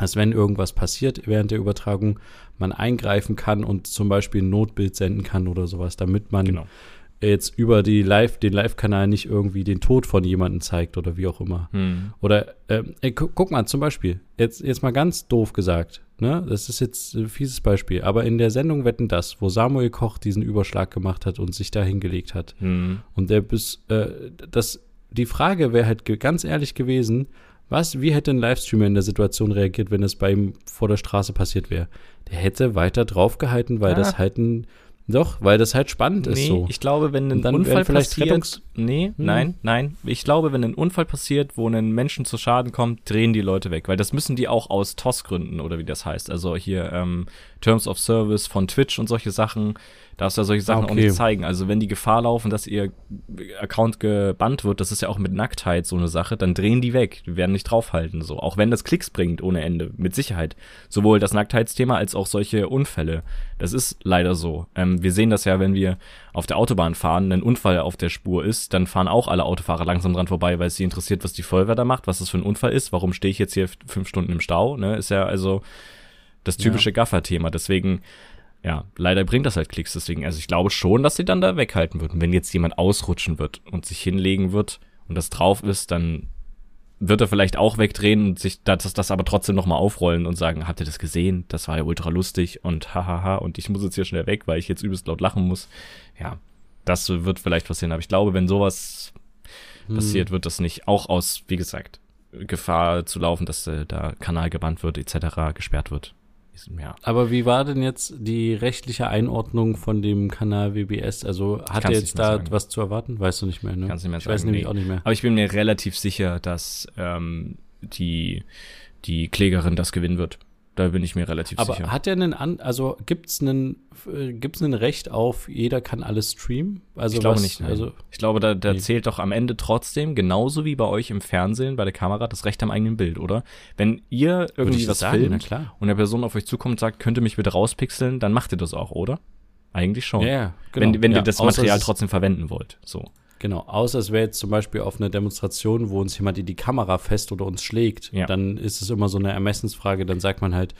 Dass wenn irgendwas passiert während der Übertragung, man eingreifen kann und zum Beispiel ein Notbild senden kann oder sowas, damit man Genau. Jetzt über die Live, den Live-Kanal nicht irgendwie den Tod von jemandem zeigt oder wie auch immer. Hm. Oder, ähm, ey, gu guck mal, zum Beispiel, jetzt, jetzt mal ganz doof gesagt, ne? Das ist jetzt ein fieses Beispiel, aber in der Sendung Wetten das, wo Samuel Koch diesen Überschlag gemacht hat und sich da hingelegt hat. Hm. Und der bis, äh, das, die Frage wäre halt ganz ehrlich gewesen, was, wie hätte ein Livestreamer in der Situation reagiert, wenn es bei ihm vor der Straße passiert wäre? Der hätte weiter draufgehalten, weil Ah. das halt ein, doch, weil das halt spannend ist Nee, so. ich glaube, wenn ein dann Unfall passiert, Rettungs- nee, Hm. nein, nein, ich glaube, wenn ein Unfall passiert, wo ein Menschen zu Schaden kommt, drehen die Leute weg, weil das müssen die auch aus TOS-Gründen oder wie das heißt, also hier ähm, Terms of Service von Twitch und solche Sachen, darfst du ja solche Sachen auch okay. nicht zeigen. Also wenn die Gefahr laufen, dass ihr Account gebannt wird, das ist ja auch mit Nacktheit so eine Sache, dann drehen die weg, die werden nicht draufhalten, so, auch wenn das Klicks bringt ohne Ende, mit Sicherheit. Sowohl das Nacktheitsthema als auch solche Unfälle. Das ist leider so. Ähm, wir sehen das ja, wenn wir auf der Autobahn fahren, ein Unfall auf der Spur ist, dann fahren auch alle Autofahrer langsam dran vorbei, weil es sie interessiert, was die Feuerwehr da macht, was das für ein Unfall ist, warum stehe ich jetzt hier fünf Stunden im Stau, ne, ist ja also das typische Gaffer-Thema. Deswegen, ja, leider bringt das halt Klicks. Deswegen, also ich glaube schon, dass sie dann da weghalten würden. Wenn jetzt jemand ausrutschen wird und sich hinlegen wird und das drauf ist, dann wird er vielleicht auch wegdrehen und sich das, das aber trotzdem nochmal aufrollen und sagen, habt ihr das gesehen? Das war ja ultra lustig und hahaha und ich muss jetzt hier schnell weg, weil ich jetzt übelst laut lachen muss. Ja, das wird vielleicht passieren. Aber ich glaube, wenn sowas Hm. passiert, wird das nicht auch aus, wie gesagt, Gefahr zu laufen, dass äh, da Kanal gebannt wird, etc., gesperrt wird. Ja. Aber wie war denn jetzt die rechtliche Einordnung von dem Kanal WBS? Also hat er jetzt da sagen. was zu erwarten? Weißt du nicht mehr, ne? Kannst nicht mehr ich weiß sagen, nämlich nee. auch nicht mehr. Aber ich bin mir relativ sicher, dass ähm, die, die Klägerin das gewinnen wird. Da bin ich mir relativ Aber sicher. hat er einen an, also gibt's einen äh, gibt's einen Recht auf jeder kann alles streamen? Also ich glaube was, nicht. Nein. Also ich glaube, da, da Nee. zählt doch am Ende trotzdem, genauso wie bei euch im Fernsehen, bei der Kamera, das Recht am eigenen Bild, oder? Wenn ihr irgendwie was sagen, filmt klar. und der Person auf euch zukommt und sagt, könnt ihr mich bitte rauspixeln, dann macht ihr das auch, oder? Eigentlich schon. Ja, ja, genau. Wenn, wenn ja, ihr das Material trotzdem verwenden wollt. So. Genau, außer es wäre jetzt zum Beispiel auf einer Demonstration, wo uns jemand in die Kamera fest oder uns schlägt, Ja. dann ist es immer so eine Ermessensfrage, dann sagt man halt,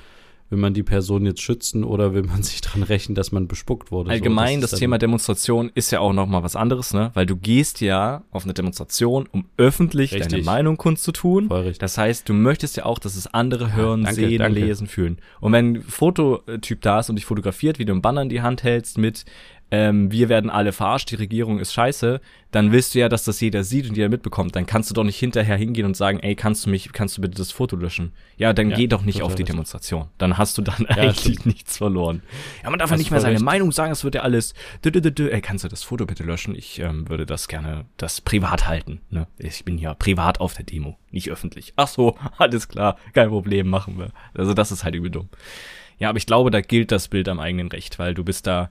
will man die Person jetzt schützen oder will man [LAUGHS] sich dran rächen, dass man bespuckt wurde? So, Allgemein, ist das, dann- Thema Demonstration ist ja auch noch mal was anderes, ne? Weil du gehst ja auf eine Demonstration, um öffentlich deine Richtig. Meinung kundzutun. Voll richtig. Das heißt, du möchtest ja auch, dass es andere hören, danke, sehen, danke. lesen, fühlen. Und wenn ein Fototyp da ist und dich fotografiert, wie du einen Banner in die Hand hältst mit ähm, wir werden alle verarscht, die Regierung ist scheiße, dann willst du ja, dass das jeder sieht und jeder mitbekommt. Dann kannst du doch nicht hinterher hingehen und sagen, ey, kannst du mich, kannst du bitte das Foto löschen? Ja, dann Ja, geh doch nicht auf die. Demonstration. Dann hast du dann eigentlich stimmt. nichts verloren. Ja, man darf ja nicht mehr seine recht. Meinung sagen, es wird ja alles. Dü, dü, dü. Ey, kannst du das Foto bitte löschen? Ich ähm, würde das gerne, das privat halten. Ne? Ich bin ja privat auf der Demo, nicht öffentlich. Ach so, [LAUGHS] alles klar, kein Problem, machen wir. Also das ist halt übel dumm. Ja, aber ich glaube, da gilt das Bild am eigenen Recht, weil du bist da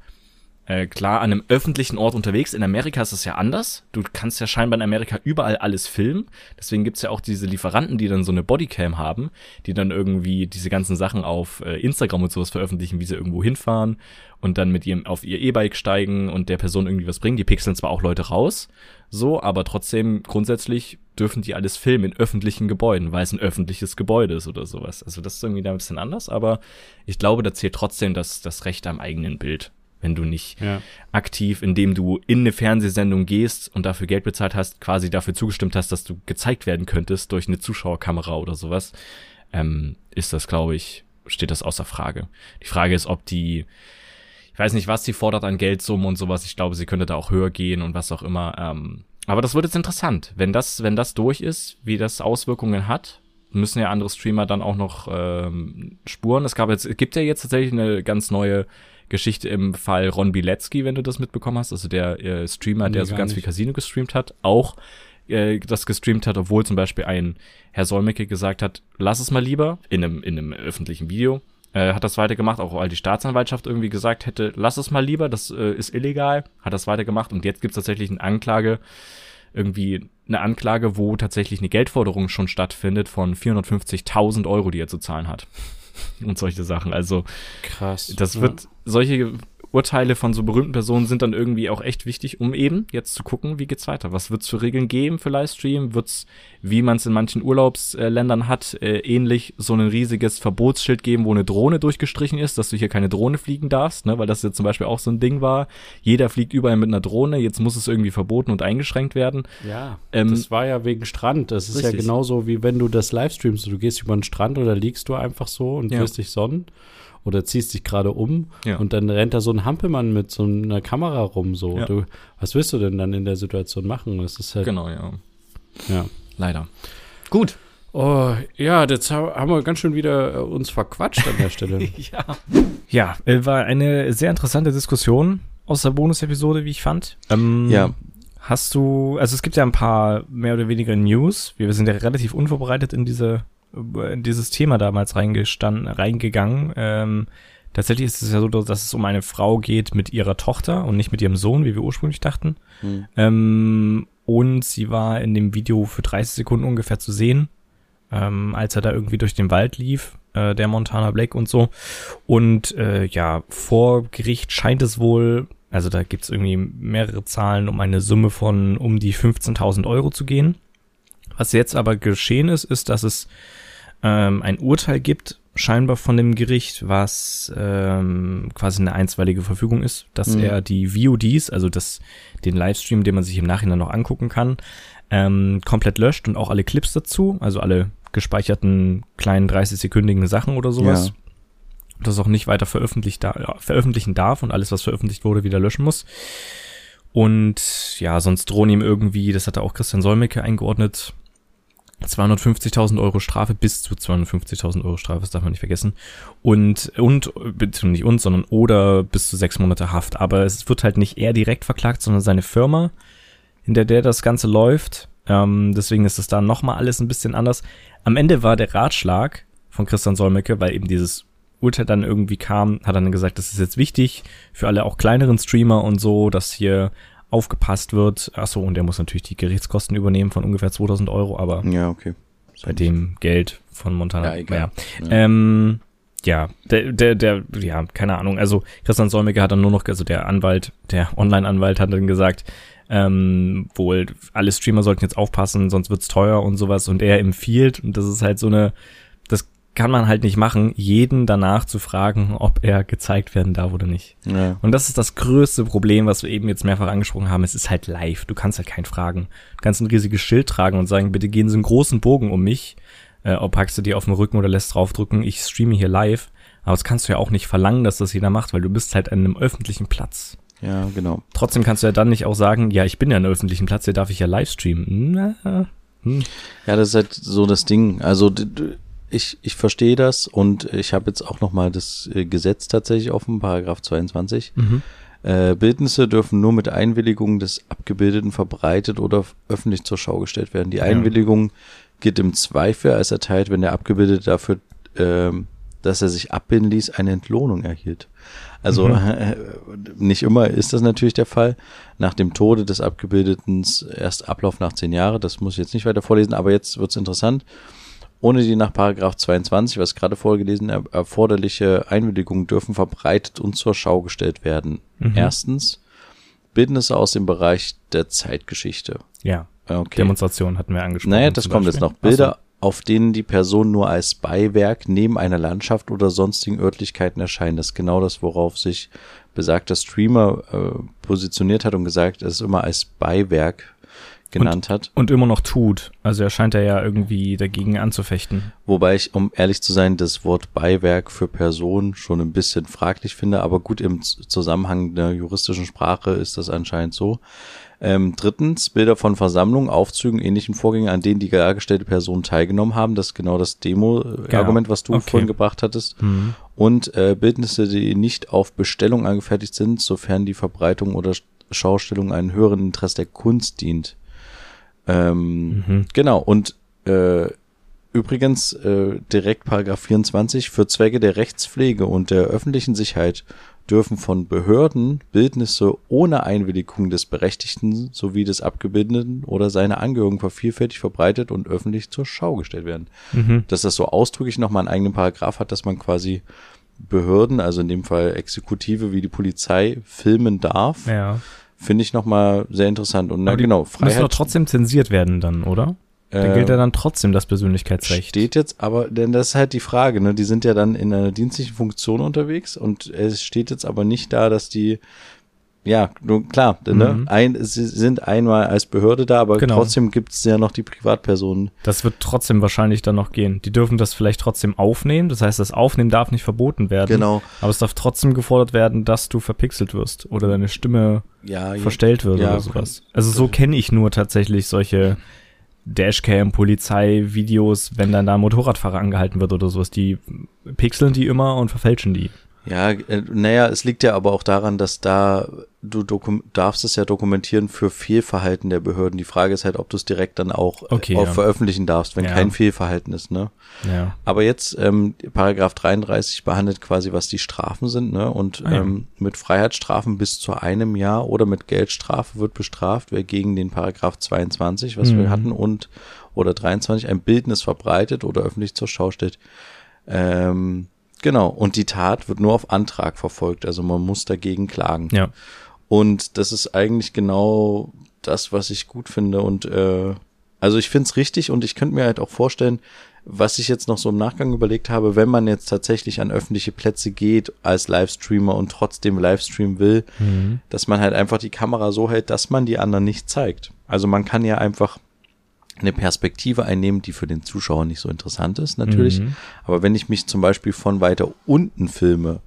äh, klar an einem öffentlichen Ort unterwegs. In Amerika ist es ja anders. Du kannst ja scheinbar in Amerika überall alles filmen. Deswegen gibt's ja auch diese Lieferanten, die dann so eine Bodycam haben, die dann irgendwie diese ganzen Sachen auf äh, Instagram und sowas veröffentlichen, wie sie irgendwo hinfahren und dann mit ihrem auf ihr E-Bike steigen und der Person irgendwie was bringen. Die pixeln zwar auch Leute raus, so, aber trotzdem grundsätzlich dürfen die alles filmen in öffentlichen Gebäuden, weil es ein öffentliches Gebäude ist oder sowas. Also das ist irgendwie da ein bisschen anders, aber ich glaube, da zählt trotzdem das, das Recht am eigenen Bild. Wenn du nicht Ja. aktiv, indem du in eine Fernsehsendung gehst und dafür Geld bezahlt hast, quasi dafür zugestimmt hast, dass du gezeigt werden könntest durch eine Zuschauerkamera oder sowas, ähm, ist das, glaube ich, steht das außer Frage. Die Frage ist, ob die, ich weiß nicht, was sie fordert an Geldsummen und sowas. Ich glaube, sie könnte da auch höher gehen und was auch immer. Ähm, aber das wird jetzt interessant. Wenn das, wenn das durch ist, wie das Auswirkungen hat, müssen ja andere Streamer dann auch noch ähm, spuren. Es gab jetzt, es gibt ja jetzt tatsächlich eine ganz neue Geschichte im Fall Ron Bilecki, wenn du das mitbekommen hast, also der äh, Streamer, Nee, der so ganz nicht. viel Casino gestreamt hat, auch äh, das gestreamt hat, obwohl zum Beispiel ein Herr Solmecke gesagt hat, lass es mal lieber, in einem, in einem öffentlichen Video, äh, hat das weitergemacht, auch weil die Staatsanwaltschaft irgendwie gesagt hätte, lass es mal lieber, das äh, ist illegal, hat das weitergemacht und jetzt gibt es tatsächlich eine Anklage, irgendwie eine Anklage, wo tatsächlich eine Geldforderung schon stattfindet von 450.000 Euro, die er zu zahlen hat. [LAUGHS] Und solche Sachen. Also Krass. das Ja. wird, solche Urteile von so berühmten Personen sind dann irgendwie auch echt wichtig, um eben jetzt zu gucken, wie geht's weiter. Was wird's für Regeln geben für Livestream? Wird's, wie man es in manchen Urlaubsländern hat, äh, ähnlich so ein riesiges Verbotsschild geben, wo eine Drohne durchgestrichen ist, dass du hier keine Drohne fliegen darfst, ne? Weil das jetzt zum Beispiel auch so ein Ding war. Jeder fliegt überall mit einer Drohne, jetzt muss es irgendwie verboten und eingeschränkt werden. Ja, Ähm, das war ja wegen Strand. Das ist ja genauso wie wenn du das livestreamst. Du gehst über den Strand oder liegst du einfach so und Ja. wirst dich sonnen oder ziehst dich gerade um Ja. und dann rennt da so ein Hampelmann mit so einer Kamera rum. So, Ja. du, was willst du denn dann in der Situation machen? Das ist halt, Genau, ja. ja. Leider. Gut. Oh, ja, jetzt ha- haben wir ganz schön wieder äh, uns verquatscht an der Stelle. [LAUGHS] Ja. Ja, äh, war eine sehr interessante Diskussion aus der Bonus-Episode, wie ich fand. Ähm, Ja. Hast du, also es gibt ja ein paar mehr oder weniger News. Wir sind ja relativ unvorbereitet in diese, in dieses Thema damals reingestanden, reingegangen. Ähm, tatsächlich ist es ja so, dass es um eine Frau geht mit ihrer Tochter und nicht mit ihrem Sohn, wie wir ursprünglich dachten. Hm. Ähm, und sie war in dem Video für 30 Sekunden ungefähr zu sehen, ähm, als er da irgendwie durch den Wald lief, äh, der Montana Black und so. Und äh, ja, vor Gericht scheint es wohl, also da gibt's irgendwie mehrere Zahlen, um eine Summe von um die 15.000 Euro zu gehen. Was jetzt aber geschehen ist, ist, dass es ähm, ein Urteil gibt, scheinbar von dem Gericht, was ähm, quasi eine einstweilige Verfügung ist, dass Mhm. er die VODs, also das, den Livestream, den man sich im Nachhinein noch angucken kann, ähm, komplett löscht und auch alle Clips dazu, also alle gespeicherten kleinen 30-sekündigen Sachen oder sowas. Ja. Das auch nicht weiter veröffentlicht da, veröffentlichen darf und alles, was veröffentlicht wurde, wieder löschen muss. Und ja, sonst drohen ihm irgendwie, das hatte auch Christian Solmecke eingeordnet, 250.000 Euro Strafe bis zu 250.000 Euro Strafe, das darf man nicht vergessen. Und, und, beziehungsweise nicht uns, sondern oder bis zu sechs Monate Haft. Aber es wird halt nicht er direkt verklagt, sondern seine Firma, in der der das Ganze läuft. Ähm, deswegen ist es da nochmal alles ein bisschen anders. Am Ende war der Ratschlag von Christian Solmecke, weil eben dieses Urteil dann irgendwie kam, hat dann gesagt, das ist jetzt wichtig für alle auch kleineren Streamer und so, dass hier aufgepasst wird. Achso, und der muss natürlich die Gerichtskosten übernehmen von ungefähr 2000 Euro, aber Ja, okay. bei dem Geld von Montana. Ja, egal. naja. Ja. Ähm, ja, der, der, der, ja, keine Ahnung. Also Christian Solmecke hat dann nur noch, also der Anwalt, der Online-Anwalt hat dann gesagt, ähm, wohl alle Streamer sollten jetzt aufpassen, sonst wird's teuer und sowas. Und er empfiehlt, und das ist halt so eine, kann man halt nicht machen, jeden danach zu fragen, ob er gezeigt werden darf oder nicht. Ja. Und das ist das größte Problem, was wir eben jetzt mehrfach angesprochen haben. Es ist halt live. Du kannst halt keinen fragen. Du kannst ein riesiges Schild tragen und sagen, bitte gehen Sie einen großen Bogen um mich. Äh, ob packst du dir auf den Rücken oder lässt draufdrücken, ich streame hier live. Aber das kannst du ja auch nicht verlangen, dass das jeder macht, weil du bist halt an einem öffentlichen Platz. Ja, genau. Trotzdem kannst du ja dann nicht auch sagen, ja, ich bin ja an einem öffentlichen Platz, hier darf ich ja live streamen. Na, hm. Ja, das ist halt so das Ding. Also ich, ich verstehe das und ich habe jetzt auch nochmal das äh, Gesetz tatsächlich offen, Paragraph 22. Mhm. Äh, Bildnisse dürfen nur mit Einwilligung des Abgebildeten verbreitet oder öffentlich zur Schau gestellt werden. Die Ja. Einwilligung gilt im Zweifel als erteilt, wenn der Abgebildete dafür, ähm, dass er sich abbilden ließ, eine Entlohnung erhielt. Also Mhm. [LAUGHS] äh, nicht immer ist das natürlich der Fall. Nach dem Tode des Abgebildeten erst Ablauf nach zehn Jahre, das muss ich jetzt nicht weiter vorlesen, aber jetzt wird's interessant. Ohne die nach Paragraph 22, was gerade vorgelesen, er erforderliche Einwilligung dürfen verbreitet und zur Schau gestellt werden. Mhm. Erstens, Bildnisse aus dem Bereich der Zeitgeschichte. Ja, Okay. Demonstration hatten wir angesprochen. Naja, das kommt jetzt noch. Bilder, auf denen die Person nur als Beiwerk neben einer Landschaft oder sonstigen Örtlichkeiten erscheint. Das ist genau das, worauf sich besagter Streamer äh, positioniert hat und gesagt, es immer als Beiwerk genannt hat. Und immer noch tut. Also er scheint ja ja irgendwie dagegen anzufechten. Wobei ich, um ehrlich zu sein, das Wort Beiwerk für Person schon ein bisschen fraglich finde, aber gut, im Zusammenhang der juristischen Sprache ist das anscheinend so. Ähm, drittens, Bilder von Versammlungen, Aufzügen, ähnlichen Vorgängen, an denen die dargestellte Person teilgenommen haben. Das ist genau das Demo-Argument, was du Okay. vorhin gebracht hattest. Mhm. Und äh, Bildnisse, die nicht auf Bestellung angefertigt sind, sofern die Verbreitung oder Sch- Schaustellung einem höheren Interesse der Kunst dient. Ähm, Mhm. Genau, und äh, übrigens äh, direkt Paragraph 24, für Zwecke der Rechtspflege und der öffentlichen Sicherheit dürfen von Behörden Bildnisse ohne Einwilligung des Berechtigten sowie des Abgebildeten oder seiner Angehörigen vervielfältigt verbreitet und öffentlich zur Schau gestellt werden. Mhm. Dass das so ausdrücklich nochmal einen eigenen Paragraph hat, dass man quasi Behörden, also in dem Fall Exekutive wie die Polizei, filmen darf, Ja. Finde ich nochmal sehr interessant. Und na genau, Müssen doch Freiheit trotzdem zensiert werden dann, oder? Dann äh, gilt ja dann trotzdem das Persönlichkeitsrecht. Steht jetzt aber, denn das ist halt die Frage, ne? Die sind ja dann in einer dienstlichen Funktion unterwegs und es steht jetzt aber nicht da, dass die, ja, nur klar, ne? Mhm. Ein, sie sind einmal als Behörde da, aber Genau. trotzdem gibt es ja noch die Privatpersonen. Das wird trotzdem wahrscheinlich dann noch gehen. Die dürfen das vielleicht trotzdem aufnehmen. Das heißt, das Aufnehmen darf nicht verboten werden. Genau. Aber es darf trotzdem gefordert werden, dass du verpixelt wirst oder deine Stimme Ja, verstellt wird ja, oder sowas. Also so kenne ich nur tatsächlich solche Dashcam, Polizei-Videos, wenn dann da ein Motorradfahrer angehalten wird oder sowas. Die pixeln die immer und verfälschen die. Ja, äh, naja, es liegt ja aber auch daran, dass da du darfst es ja dokumentieren für Fehlverhalten der Behörden. Die Frage ist halt, ob du es direkt dann auch, Okay, äh, auch ja. veröffentlichen darfst, wenn Ja. kein Fehlverhalten ist, ne? Ja. Aber jetzt, ähm, Paragraph 33 behandelt quasi, was die Strafen sind, ne? Und Ah, ja. ähm, mit Freiheitsstrafen bis zu einem Jahr oder mit Geldstrafe wird bestraft, wer gegen den Paragraph 22, was wir Mhm. hatten, und oder 23 ein Bildnis verbreitet oder öffentlich zur Schau stellt. Ähm, genau. Und die Tat wird nur auf Antrag verfolgt. Also man muss dagegen klagen. Ja. Und das ist eigentlich genau das, was ich gut finde. Und äh, also ich finde es richtig und ich könnte mir halt auch vorstellen, was ich jetzt noch so im Nachgang überlegt habe, wenn man jetzt tatsächlich an öffentliche Plätze geht als Livestreamer und trotzdem Livestream will, Mhm. dass man halt einfach die Kamera so hält, dass man die anderen nicht zeigt. Also man kann ja einfach eine Perspektive einnehmen, die für den Zuschauer nicht so interessant ist, natürlich. Mhm. Aber wenn ich mich zum Beispiel von weiter unten filme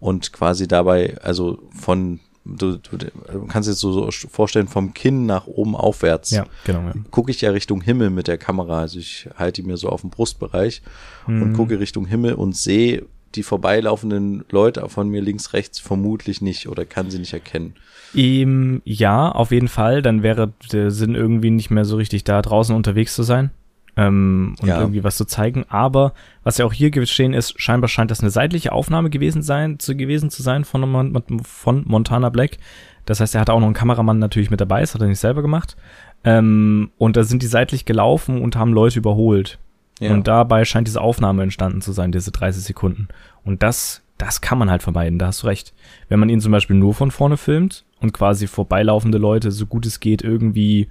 und quasi dabei, also von, du, du, du kannst jetzt so, so vorstellen, vom Kinn nach oben aufwärts, Ja, genau. Ja. gucke ich ja Richtung Himmel mit der Kamera. Also ich halte die mir so auf dem Brustbereich und Mhm. gucke Richtung Himmel und sehe die vorbeilaufenden Leute von mir links, rechts vermutlich nicht oder kann sie nicht erkennen. Ähm, ja, auf jeden Fall. Dann wäre der Sinn irgendwie nicht mehr so richtig da draußen unterwegs zu sein ähm, und Ja. irgendwie was zu zeigen. Aber was ja auch hier gestehen ist, scheinbar scheint das eine seitliche Aufnahme gewesen sein, zu gewesen zu sein von, Mon von Montana Black. Das heißt, er hatte auch noch einen Kameramann natürlich mit dabei, das hat er nicht selber gemacht. Ähm, und da sind die seitlich gelaufen und haben Leute überholt. Ja. Und dabei scheint diese Aufnahme entstanden zu sein, diese 30 Sekunden. Und das, das kann man halt vermeiden, da hast du recht. Wenn man ihn zum Beispiel nur von vorne filmt und quasi vorbeilaufende Leute, so gut es geht, irgendwie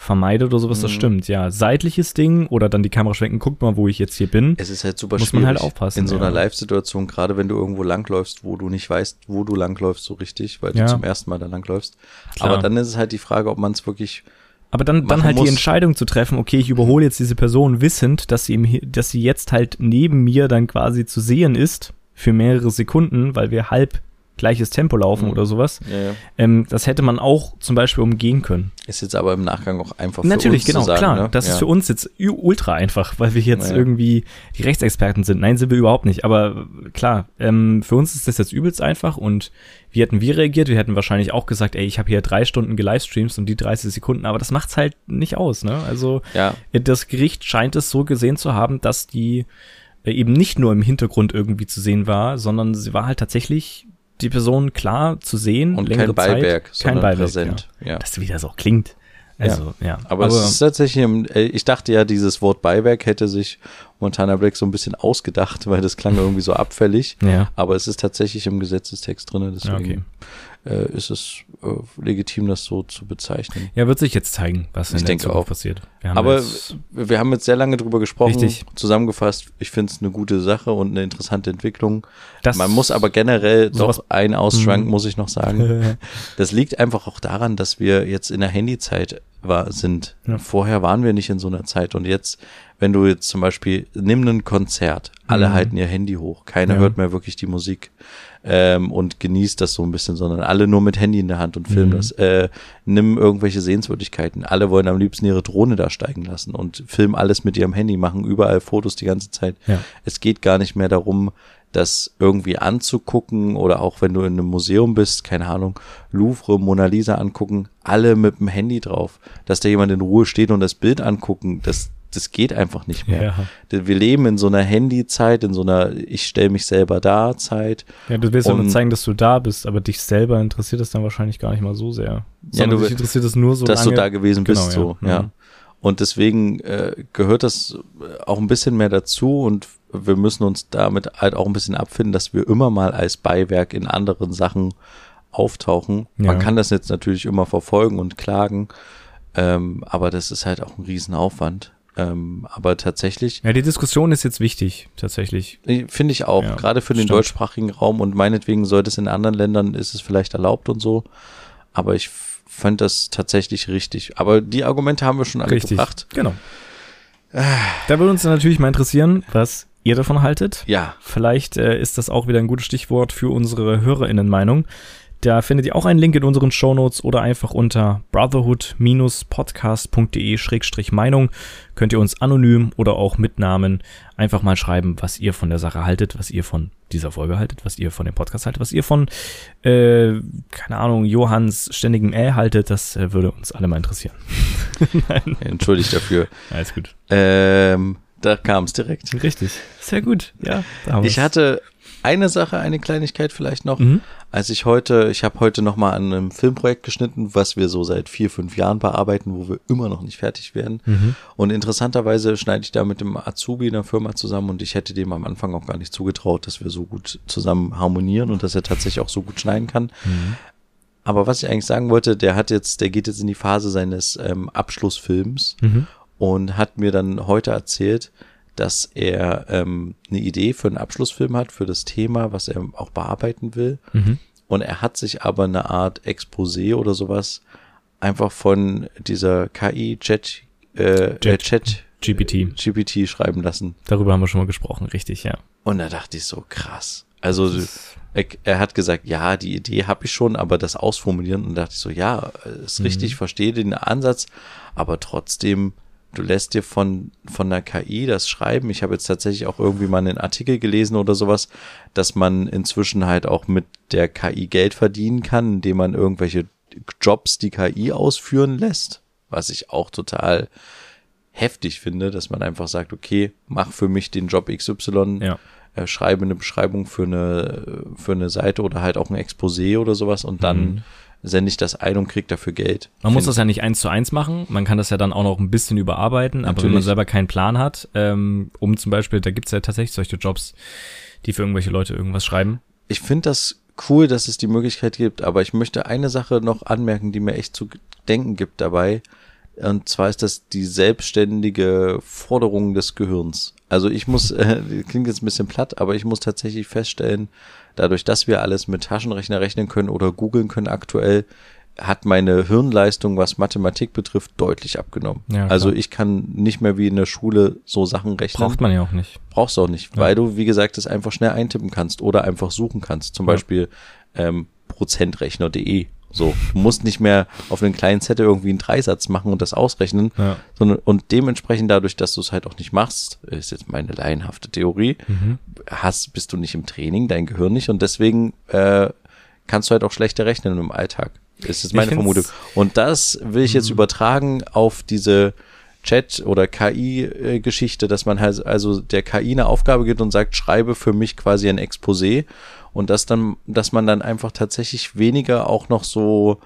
vermeidet oder sowas, das Mhm. stimmt, ja. Seitliches Ding oder dann die Kamera schwenken, guckt mal, wo ich jetzt hier bin. Es ist halt super Muss man halt aufpassen, In so einer ja. Live-Situation, gerade wenn du irgendwo langläufst, wo du nicht weißt, wo du langläufst so richtig, weil Ja. du zum ersten Mal da langläufst. Klar. Aber dann ist es halt die Frage, ob man es wirklich Aber dann, dann halt die muss. Entscheidung zu treffen, okay, ich überhole jetzt diese Person wissend, dass sie, im, dass sie jetzt halt neben mir dann quasi zu sehen ist für mehrere Sekunden, weil wir halb gleiches Tempo laufen Mhm. oder sowas. ja, ja. Ähm, das hätte man auch zum Beispiel umgehen können. ist jetzt aber im Nachgang auch einfach für Natürlich, uns genau, zu sagen, klar. ne? Das ja. ist für uns jetzt ultra einfach, weil wir jetzt irgendwie die Rechtsexperten sind. Nein, sind wir überhaupt nicht. Aber klar, ähm, für uns ist das jetzt übelst einfach und wie hätten wir reagiert? Wir hätten wahrscheinlich auch gesagt, ey, ich habe hier drei Stunden gelivestreams und die 30 Sekunden, aber das macht's halt nicht aus, ne? Also das Gericht scheint es so gesehen zu haben, dass die äh, eben nicht nur im Hintergrund irgendwie zu sehen war, sondern sie war halt tatsächlich die Person klar zu sehen. und kein Beiwerk, Zeit, kein Beiwerk, präsent. Ja. Ja. Das wie das auch klingt. Also, ja. Aber, es ist tatsächlich, im- äh, ich dachte ja, dieses Wort Beiwerk hätte sich Montana Black so ein bisschen ausgedacht, [LAUGHS] weil das klang irgendwie so abfällig. ja. Aber es ist tatsächlich im Gesetzestext drin, deswegen Okay. Äh, ist es äh, legitim, das so zu bezeichnen. Ja, wird sich jetzt zeigen, was in Ich der denke Zukunft auch. passiert. Wir Aber wir haben jetzt sehr lange drüber gesprochen. Richtig. Zusammengefasst, ich finde es eine gute Sache und eine interessante Entwicklung. das, Man muss aber generell doch ein Ausschrank, Mhm. muss ich noch sagen. [LAUGHS] Das liegt einfach auch daran, dass wir jetzt in der Handyzeit war, sind. Ja. Vorher waren wir nicht in so einer Zeit und jetzt, wenn du jetzt zum Beispiel, nimm ein Konzert, alle Mhm. halten ihr Handy hoch, keiner Ja. hört mehr wirklich die Musik ähm, und genießt das so ein bisschen, sondern alle nur mit Handy in der Hand und filmen Mhm. das. Äh, nimm irgendwelche Sehenswürdigkeiten, alle wollen am liebsten ihre Drohne da steigen lassen und filmen alles mit ihrem Handy, machen überall Fotos die ganze Zeit. ja. Es geht gar nicht mehr darum, das irgendwie anzugucken oder auch wenn du in einem Museum bist, keine Ahnung, Louvre, Mona Lisa angucken, alle mit dem Handy drauf. Dass da jemand in Ruhe steht und das Bild angucken, das, das geht einfach nicht mehr. Ja. Wir leben in so einer Handyzeit, in so einer Ich stelle mich selber da Zeit. ja, du willst ja nur zeigen, dass du da bist, aber dich selber interessiert es dann wahrscheinlich gar nicht mal so sehr. Sondern du- dich interessiert es nur so dass lange. du da gewesen Genau, bist, so, ja. ja. Mhm. Und deswegen äh, gehört das auch ein bisschen mehr dazu und wir müssen uns damit halt auch ein bisschen abfinden, dass wir immer mal als Beiwerk in anderen Sachen auftauchen. Ja. Man kann das jetzt natürlich immer verfolgen und klagen, ähm, aber das ist halt auch ein Riesenaufwand. Ähm, aber tatsächlich Ja, die Diskussion ist jetzt wichtig, tatsächlich. finde ich auch, Ja, gerade für den stimmt. deutschsprachigen Raum und meinetwegen sollte es in anderen Ländern, ist es vielleicht erlaubt und so, aber ich fand das tatsächlich richtig. Aber die Argumente haben wir schon alle Richtig. gebracht. Genau. Da würde uns natürlich mal interessieren, was ihr davon haltet. Ja, Vielleicht äh, ist das auch wieder ein gutes Stichwort für unsere HörerInnen-Meinung. Da findet ihr auch einen Link in unseren Shownotes oder einfach unter brotherhood-podcast.de-meinung könnt ihr uns anonym oder auch mit Namen einfach mal schreiben, was ihr von der Sache haltet, was ihr von dieser Folge haltet, was ihr von dem Podcast haltet, was ihr von, äh, keine Ahnung, Johanns ständigem Äh haltet. Das äh, würde uns alle mal interessieren. [LAUGHS] Nein, entschuldigt dafür. alles gut. Ähm, da kam es direkt. Richtig. Sehr gut. Ja, Ich hatte eine Sache, eine Kleinigkeit vielleicht noch. Mhm. Als ich heute, ich habe heute noch mal an einem Filmprojekt geschnitten, was wir so seit vier, fünf Jahren bearbeiten, wo wir immer noch nicht fertig werden. Mhm. Und interessanterweise schneide ich da mit dem Azubi in der Firma zusammen und ich hätte dem am Anfang auch gar nicht zugetraut, dass wir so gut zusammen harmonieren und dass er tatsächlich auch so gut schneiden kann. Mhm. Aber was ich eigentlich sagen wollte, der hat jetzt, der geht jetzt in die Phase seines ähm, Abschlussfilms Mhm. und hat mir dann heute erzählt, dass er ähm, eine Idee für einen Abschlussfilm hat, für das Thema, was er auch bearbeiten will. Mhm. Und er hat sich aber eine Art Exposé oder sowas einfach von dieser KI Chat, äh, Jet- äh, Chat GPT. GPT schreiben lassen. Darüber haben wir schon mal gesprochen, richtig, ja. Und da dachte ich so, krass. Also er, er hat gesagt, ja, die Idee habe ich schon, aber das Ausformulieren und da dachte ich so, ja, ist richtig, verstehe den Ansatz, aber trotzdem, du lässt dir von, von der KI das schreiben. Ich habe jetzt tatsächlich auch irgendwie mal einen Artikel gelesen oder sowas, dass man inzwischen halt auch mit der KI Geld verdienen kann, indem man irgendwelche Jobs die KI ausführen lässt, was ich auch total heftig finde, dass man einfach sagt, okay, mach für mich den Job XY, Ja. äh, schreibe eine Beschreibung für eine, für eine Seite oder halt auch ein Exposé oder sowas und dann Mhm. Sende ich das ein und krieg dafür Geld. Man muss das ja nicht eins zu eins machen. Man kann das ja dann auch noch ein bisschen überarbeiten. Aber wenn man Natürlich. selber keinen Plan hat, ähm, um zum Beispiel, da gibt's ja tatsächlich solche Jobs, die für irgendwelche Leute irgendwas schreiben. ich finde das cool, dass es die Möglichkeit gibt, aber ich möchte eine Sache noch anmerken, die mir echt zu denken gibt dabei. Und zwar ist das die selbstständige Forderung des Gehirns. Also ich muss, [LAUGHS] äh, klingt jetzt ein bisschen platt, aber ich muss tatsächlich feststellen, dadurch, dass wir alles mit Taschenrechner rechnen können oder googeln können aktuell, hat meine Hirnleistung, was Mathematik betrifft, deutlich abgenommen. Ja, also ich kann nicht mehr wie in der Schule so Sachen rechnen Braucht man ja auch nicht. brauchst du auch nicht, weil du, wie gesagt, das einfach schnell eintippen kannst oder einfach suchen kannst. Zum Ja. Beispiel ähm, prozentrechner.de. So, du musst nicht mehr auf einen kleinen Zettel irgendwie einen Dreisatz machen und das ausrechnen, Ja. sondern und dementsprechend dadurch, dass du es halt auch nicht machst, ist jetzt meine laienhafte Theorie, Mhm. hast, bist du nicht im Training, dein Gehirn nicht und deswegen äh, kannst du halt auch schlechter rechnen im Alltag. Ist jetzt meine Vermutung. Und das will ich Mhm. jetzt übertragen auf diese Chat- oder KI-Geschichte, dass man halt also der KI eine Aufgabe gibt und sagt, schreibe für mich quasi ein Exposé und dass dann, dass man dann einfach tatsächlich weniger auch noch so,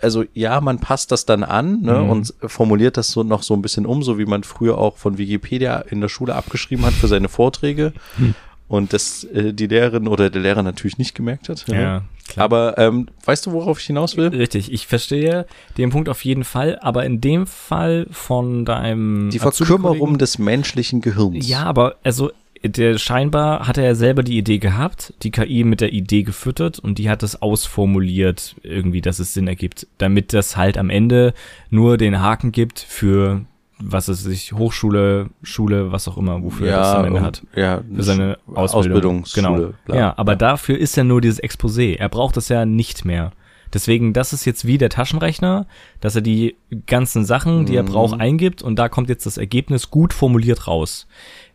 also ja, man passt das dann an ne, Mhm. und formuliert das so noch so ein bisschen um, so wie man früher auch von Wikipedia in der Schule abgeschrieben hat für seine Vorträge. Hm. Und das äh, die Lehrerin oder der Lehrer natürlich nicht gemerkt hat. ne? Ja, klar. Aber ähm, weißt du, worauf ich hinaus will? Richtig, ich verstehe den Punkt auf jeden Fall, aber in dem Fall von deinem Die Verkümmerung des menschlichen Gehirns. Ja, aber also der scheinbar hat er ja selber die Idee gehabt, die KI mit der Idee gefüttert und die hat es ausformuliert irgendwie, dass es Sinn ergibt, damit das halt am Ende nur den Haken gibt für was es sich Hochschule, Schule, was auch immer, wofür er das am Ende hat. Ja, Für seine Ausbildung. Ausbildungsschule. Genau. bla. Ja, aber dafür ist ja nur dieses Exposé. Er braucht das ja nicht mehr. Deswegen, das ist jetzt wie der Taschenrechner, dass er die ganzen Sachen, die er Mhm. braucht, eingibt und da kommt jetzt das Ergebnis gut formuliert raus.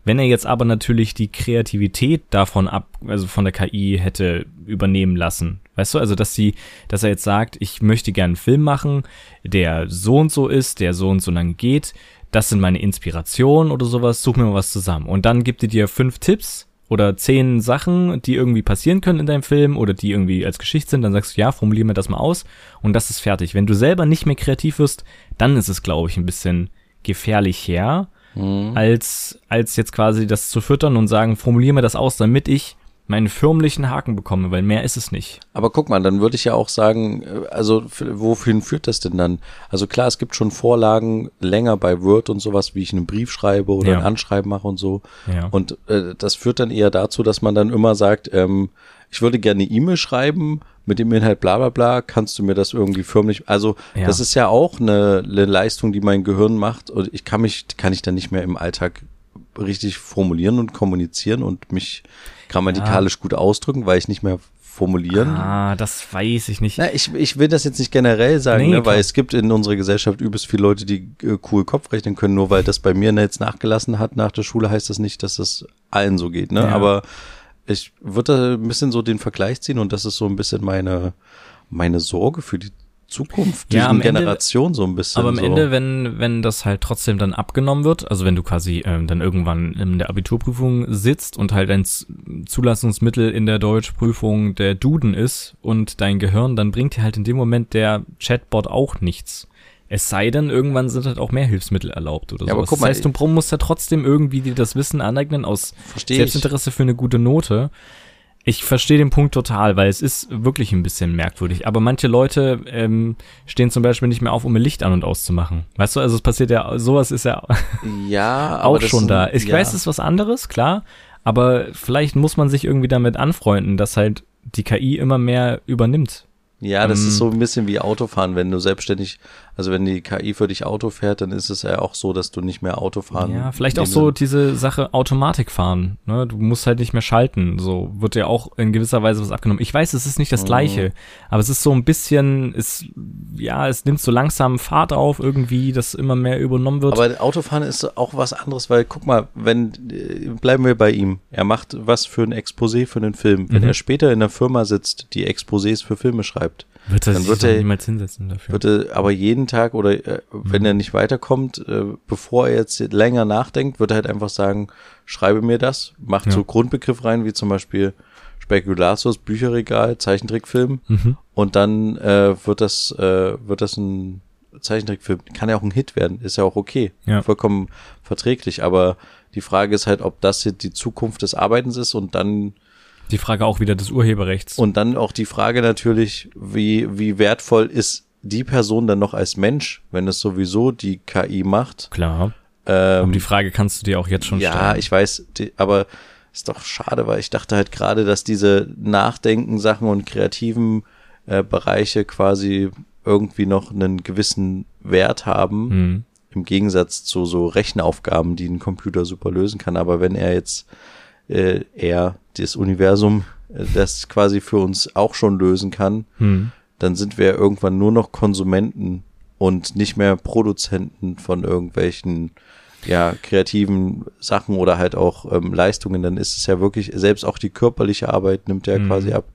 Wenn er jetzt aber natürlich die Kreativität davon ab, also von der KI hätte übernehmen lassen, weißt du, also dass sie, dass er jetzt sagt, ich möchte gerne einen Film machen, der so und so ist, der so und so lang geht, das sind meine Inspirationen oder sowas, such mir mal was zusammen. Und dann gibt er dir fünf Tipps oder zehn Sachen, die irgendwie passieren können in deinem Film oder die irgendwie als Geschichte sind, dann sagst du, ja, formulier mir das mal aus und das ist fertig. Wenn du selber nicht mehr kreativ wirst, dann ist es, glaube ich, ein bisschen gefährlicher, Mhm. als, als jetzt quasi das zu füttern und sagen, formulier mir das aus, damit ich meinen förmlichen Haken bekomme, weil mehr ist es nicht. Aber guck mal, dann würde ich ja auch sagen, äh, also wohin führt das denn dann? Also klar, es gibt schon Vorlagen länger bei Word und sowas, wie ich einen Brief schreibe oder Ja. ein Anschreiben mache und so. Ja. Und äh, das führt dann eher dazu, dass man dann immer sagt, ähm, ich würde gerne eine E-Mail schreiben mit dem Inhalt bla bla bla, kannst du mir das irgendwie förmlich, also Ja. das ist ja auch eine, eine Leistung, die mein Gehirn macht und ich kann mich, kann ich dann nicht mehr im Alltag richtig formulieren und kommunizieren und mich grammatikalisch gut ausdrücken, weil ich nicht mehr formulieren. ah, das weiß ich nicht. Na, ich, ich will das jetzt nicht generell sagen, Nee, ne, weil es gibt in unserer Gesellschaft übelst viele Leute, die äh, cool Kopf rechnen können. Nur weil das bei mir jetzt nachgelassen hat nach der Schule, heißt das nicht, dass das allen so geht. Ne? Ja. Aber ich würde da ein bisschen so den Vergleich ziehen und das ist so ein bisschen meine, meine Sorge für die Zukunft, Ja, am Ende- Generation so ein bisschen. Aber am so. Ende, wenn, wenn das halt trotzdem dann abgenommen wird, also wenn du quasi ähm, dann irgendwann in der Abiturprüfung sitzt und halt ein Zulassungsmittel in der Deutschprüfung der Duden ist und dein Gehirn, dann bringt dir halt in dem Moment der Chatbot auch nichts. Es sei denn, irgendwann sind halt auch mehr Hilfsmittel erlaubt oder Ja, aber guck Das mal, heißt, du musst ja trotzdem irgendwie dir das Wissen aneignen aus Verstehe ich. Selbstinteresse für eine gute Note. Ich verstehe den Punkt total, weil es ist wirklich ein bisschen merkwürdig. Aber manche Leute ähm, stehen zum Beispiel nicht mehr auf, um ihr Licht an und auszumachen. Weißt du, also es passiert ja, sowas ist ja [LAUGHS] ja, [LAUGHS] auch schon da. Ich ja. weiß, es ist was anderes, klar. Aber vielleicht muss man sich irgendwie damit anfreunden, dass halt die KI immer mehr übernimmt. Ja, das Ähm, ist so ein bisschen wie Autofahren, wenn du selbstständig, also wenn die KI für dich Auto fährt, dann ist es ja auch so, dass du nicht mehr Auto fahren. Ja, vielleicht auch so diese Sache Automatik fahren. Ne? Du musst halt nicht mehr schalten. So wird dir auch in gewisser Weise was abgenommen. Ich weiß, es ist nicht das Mhm. Gleiche, aber es ist so ein bisschen, es, ja, es nimmt so langsam Fahrt auf irgendwie, dass immer mehr übernommen wird. Aber Autofahren ist auch was anderes, weil guck mal, wenn äh, bleiben wir bei ihm. Er macht was für ein Exposé für einen Film. Wenn Mhm. er später in der Firma sitzt, die Exposés für Filme schreibt, wird er dann sich wird er- niemals hinsetzen dafür. wird er aber jeden Tag oder äh, wenn Mhm. er nicht weiterkommt, äh, bevor er jetzt länger nachdenkt, wird er halt einfach sagen, schreibe mir das, macht Ja. so Grundbegriff rein, wie zum Beispiel Spekulatius, Bücherregal, Zeichentrickfilm Mhm. und dann äh, wird das äh, wird das ein Zeichentrickfilm. Kann ja auch ein Hit werden, ist ja auch okay, Ja. vollkommen verträglich. Aber die Frage ist halt, ob das jetzt die Zukunft des Arbeitens ist und dann Die Frage auch wieder des Urheberrechts. und dann auch die Frage natürlich, wie wie wertvoll ist die Person dann noch als Mensch, wenn es sowieso die KI macht. Klar. Ähm, Aber die Frage kannst du dir auch jetzt schon ja, stellen. ich weiß, die, aber ist doch schade, weil ich dachte halt gerade, dass diese Nachdenken-Sachen und kreativen äh, Bereiche quasi irgendwie noch einen gewissen Wert haben, Hm. im Gegensatz zu so Rechenaufgaben, die ein Computer super lösen kann. Aber wenn er jetzt äh, er das Universum, äh, das quasi für uns auch schon lösen kann, Hm. Dann sind wir irgendwann nur noch Konsumenten und nicht mehr Produzenten von irgendwelchen ja, kreativen Sachen oder halt auch ähm, Leistungen, dann ist es ja wirklich, selbst auch die körperliche Arbeit nimmt ja Mhm. quasi ab.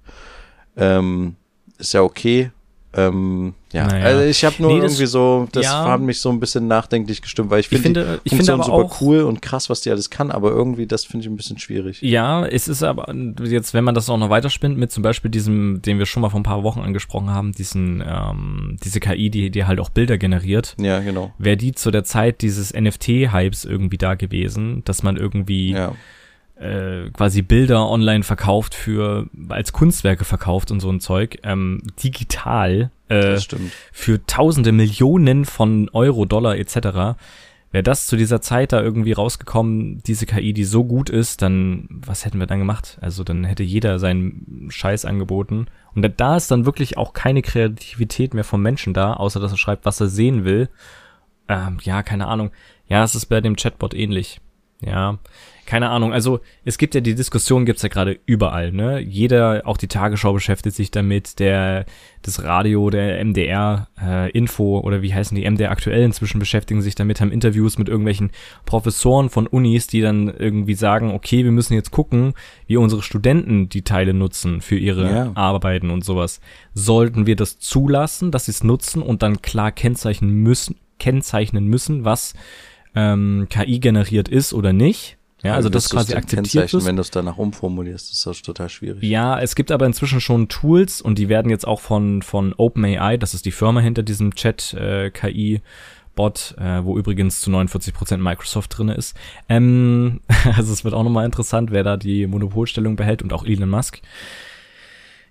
Ähm, ist ja okay. Ähm, ja, Naja. also ich habe nur Nee, das- irgendwie so, das ja. hat mich so ein bisschen nachdenklich gestimmt, weil ich, Ich finde finde- die ich finde Funktion aber super auch- cool und krass, was die alles kann, aber irgendwie, das finde ich ein bisschen schwierig. Ja, es ist aber jetzt, wenn man das auch noch weiterspinnt mit zum Beispiel diesem, den wir schon mal vor ein paar Wochen angesprochen haben, diesen, ähm, diese KI, die, die halt auch Bilder generiert, Ja, genau. wäre die zu der Zeit dieses NFT-Hypes irgendwie da gewesen, dass man irgendwie Ja, äh, quasi Bilder online verkauft für, als Kunstwerke verkauft und so ein Zeug, ähm, digital, äh, für tausende Millionen von Euro, Dollar etc. Wäre das zu dieser Zeit da irgendwie rausgekommen, diese KI, die so gut ist, dann was hätten wir dann gemacht? Also dann hätte jeder seinen Scheiß angeboten. Und da- da ist dann wirklich auch keine Kreativität mehr vom Menschen da, außer dass er schreibt, was er sehen will. Ähm, ja, keine Ahnung. Ja, es ist bei dem Chatbot ähnlich. Ja, keine Ahnung. Also es gibt ja die Diskussion, gibt's ja gerade überall. Ne, jeder, auch die Tagesschau beschäftigt sich damit. Der, das Radio, der MDR äh, Info oder wie heißen die MDR aktuell inzwischen beschäftigen sich damit, haben Interviews mit irgendwelchen Professoren von Unis, die dann irgendwie sagen, okay, wir müssen jetzt gucken, wie unsere Studenten die Teile nutzen für ihre Ja. Arbeiten und sowas. Sollten wir das zulassen, dass sie es nutzen und dann klar kennzeichnen müssen, kennzeichnen müssen, was ähm, KI generiert ist oder nicht. Ja, also das quasi akzeptiert ist. Wenn du es danach umformulierst, ist das total schwierig. Ja, es gibt aber inzwischen schon Tools und die werden jetzt auch von, von OpenAI, das ist die Firma hinter diesem Chat-KI-Bot, äh, wo übrigens zu 49% Microsoft drinne ist. Ähm, [LAUGHS] also es wird auch nochmal interessant, wer da die Monopolstellung behält und auch Elon Musk.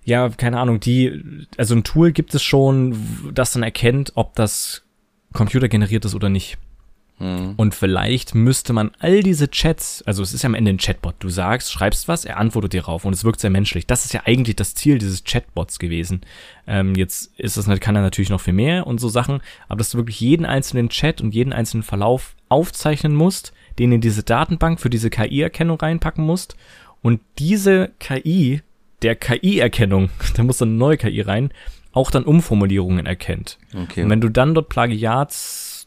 Ja, keine Ahnung, die, also ein Tool gibt es schon, das dann erkennt, ob das computergeneriert ist oder nicht. Hm. Und vielleicht müsste man all diese Chats, also es ist ja am Ende ein Chatbot, du sagst, schreibst was, er antwortet dir rauf und es wirkt sehr menschlich. Das ist ja eigentlich das Ziel dieses Chatbots gewesen. Ähm, jetzt ist das, kann er natürlich noch viel mehr und so Sachen, aber dass du wirklich jeden einzelnen Chat und jeden einzelnen Verlauf aufzeichnen musst, den in diese Datenbank für diese KI-Erkennung reinpacken musst und diese KI, der KI-Erkennung, [LAUGHS] da muss dann eine neue KI rein, auch dann Umformulierungen erkennt. Okay. Und wenn du dann dort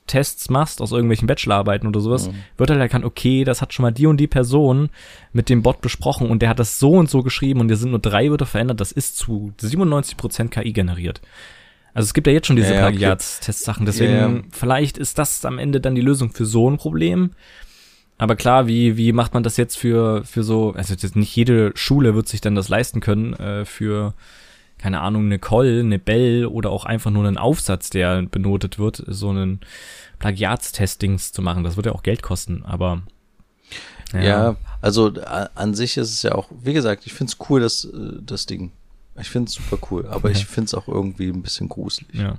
Plagiatstests machst aus irgendwelchen Bachelorarbeiten oder sowas, wird halt erkannt, okay, das hat schon mal die und die Person mit dem Bot besprochen und der hat das so und so geschrieben und dir sind nur drei Wörter verändert, das ist zu 97% KI generiert. Also es gibt ja jetzt schon diese Ja, ja, okay. Plagiatstest-Sachen, deswegen Ja, vielleicht ist das am Ende dann die Lösung für so ein Problem. Aber klar, wie, wie macht man das jetzt für, für so, also nicht jede Schule wird sich dann das leisten können, äh, für, keine Ahnung, eine Call, eine Bell oder auch einfach nur einen Aufsatz, der benotet wird, so einen Plagiatstestings zu machen. Das wird ja auch Geld kosten, aber Ja, also a- an sich ist es ja auch, wie gesagt, ich find's cool, das, äh, das Ding. Ich find's super cool, aber ich find's auch irgendwie ein bisschen gruselig. ja.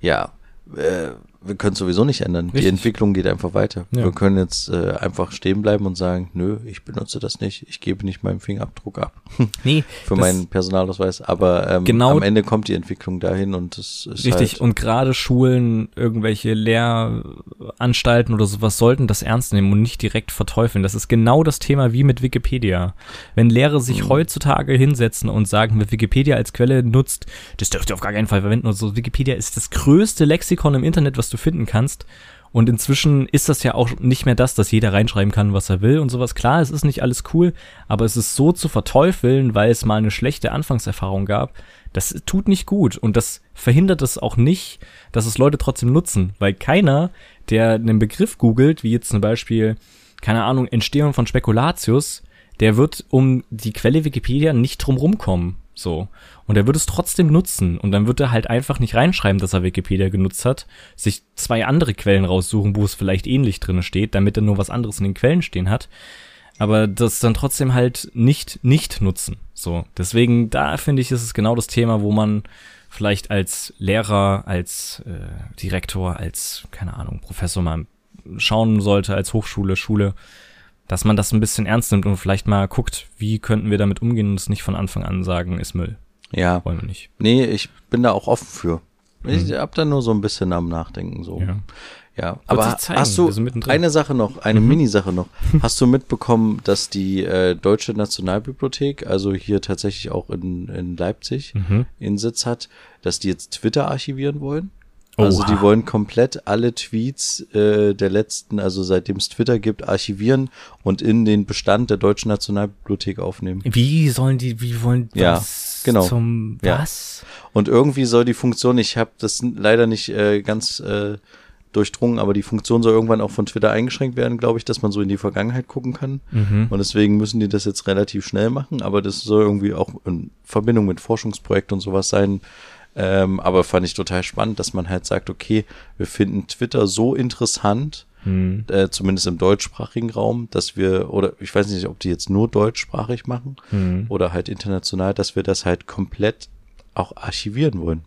Ja, äh, wir können sowieso nicht ändern. Die Richtig. Entwicklung geht einfach weiter. Ja. Wir können jetzt äh, einfach stehen bleiben und sagen, nö, ich benutze das nicht, ich gebe nicht meinen Fingerabdruck ab [LAUGHS] Nee, für das- meinen Personalausweis. Aber ähm, Genau- am Ende kommt die Entwicklung dahin und es ist Richtig, halt, und gerade Schulen, irgendwelche Lehranstalten oder sowas sollten das ernst nehmen und nicht direkt verteufeln. Das ist genau das Thema wie mit Wikipedia. Wenn Lehrer sich Mhm. heutzutage hinsetzen und sagen, wer Wikipedia als Quelle nutzt, das dürft ihr auf gar keinen Fall verwenden. Und so, Wikipedia ist das größte Lexikon im Internet, was du finden kannst. Und inzwischen ist das ja auch nicht mehr das, dass jeder reinschreiben kann, was er will und sowas. Klar, es ist nicht alles cool, aber es ist so zu verteufeln, weil es mal eine schlechte Anfangserfahrung gab. Das tut nicht gut und das verhindert es auch nicht, dass es Leute trotzdem nutzen, weil keiner, der einen Begriff googelt, wie jetzt zum Beispiel, keine Ahnung, Entstehung von Spekulatius, der wird um die Quelle Wikipedia nicht drumrum kommen. So. Und er wird es trotzdem nutzen. Und dann wird er halt einfach nicht reinschreiben, dass er Wikipedia genutzt hat, sich zwei andere Quellen raussuchen, wo es vielleicht ähnlich drin steht, damit er nur was anderes in den Quellen stehen hat. Aber das dann trotzdem halt nicht, nicht nutzen. So. Deswegen, da finde ich, ist es genau das Thema, wo man vielleicht als Lehrer, als äh, Direktor, als, keine Ahnung, Professor mal schauen sollte, als Hochschule, Schule, dass man das ein bisschen ernst nimmt und vielleicht mal guckt, wie könnten wir damit umgehen und es nicht von Anfang an sagen, ist Müll. Ja. Wollen wir nicht. Nee, ich bin da auch offen für. Ich hab da nur so ein bisschen am Nachdenken so. Ja. Ja, aber hast du eine Sache noch, eine Mini-Sache noch. [LAUGHS] Hast du mitbekommen, dass die äh, Deutsche Nationalbibliothek, also hier tatsächlich auch in, in Leipzig, Mhm. in Sitz hat, dass die jetzt Twitter archivieren wollen? Also Oha. die wollen komplett alle Tweets äh, der letzten, also seitdem es Twitter gibt, archivieren und in den Bestand der Deutschen Nationalbibliothek aufnehmen. Wie sollen die, wie wollen Ja, das genau. zum Ja. was? Und irgendwie soll die Funktion, ich habe das leider nicht äh, ganz äh, durchdrungen, aber die Funktion soll irgendwann auch von Twitter eingeschränkt werden, glaube ich, dass man so in die Vergangenheit gucken kann. Mhm. Und deswegen müssen die das jetzt relativ schnell machen, aber das soll irgendwie auch in Verbindung mit Forschungsprojekt und sowas sein. Ähm, aber fand ich total spannend, dass man halt sagt, okay, wir finden Twitter so interessant, Hm. äh, zumindest im deutschsprachigen Raum, dass wir, oder ich weiß nicht, ob die jetzt nur deutschsprachig machen Hm. oder halt international, dass wir das halt komplett auch archivieren wollen.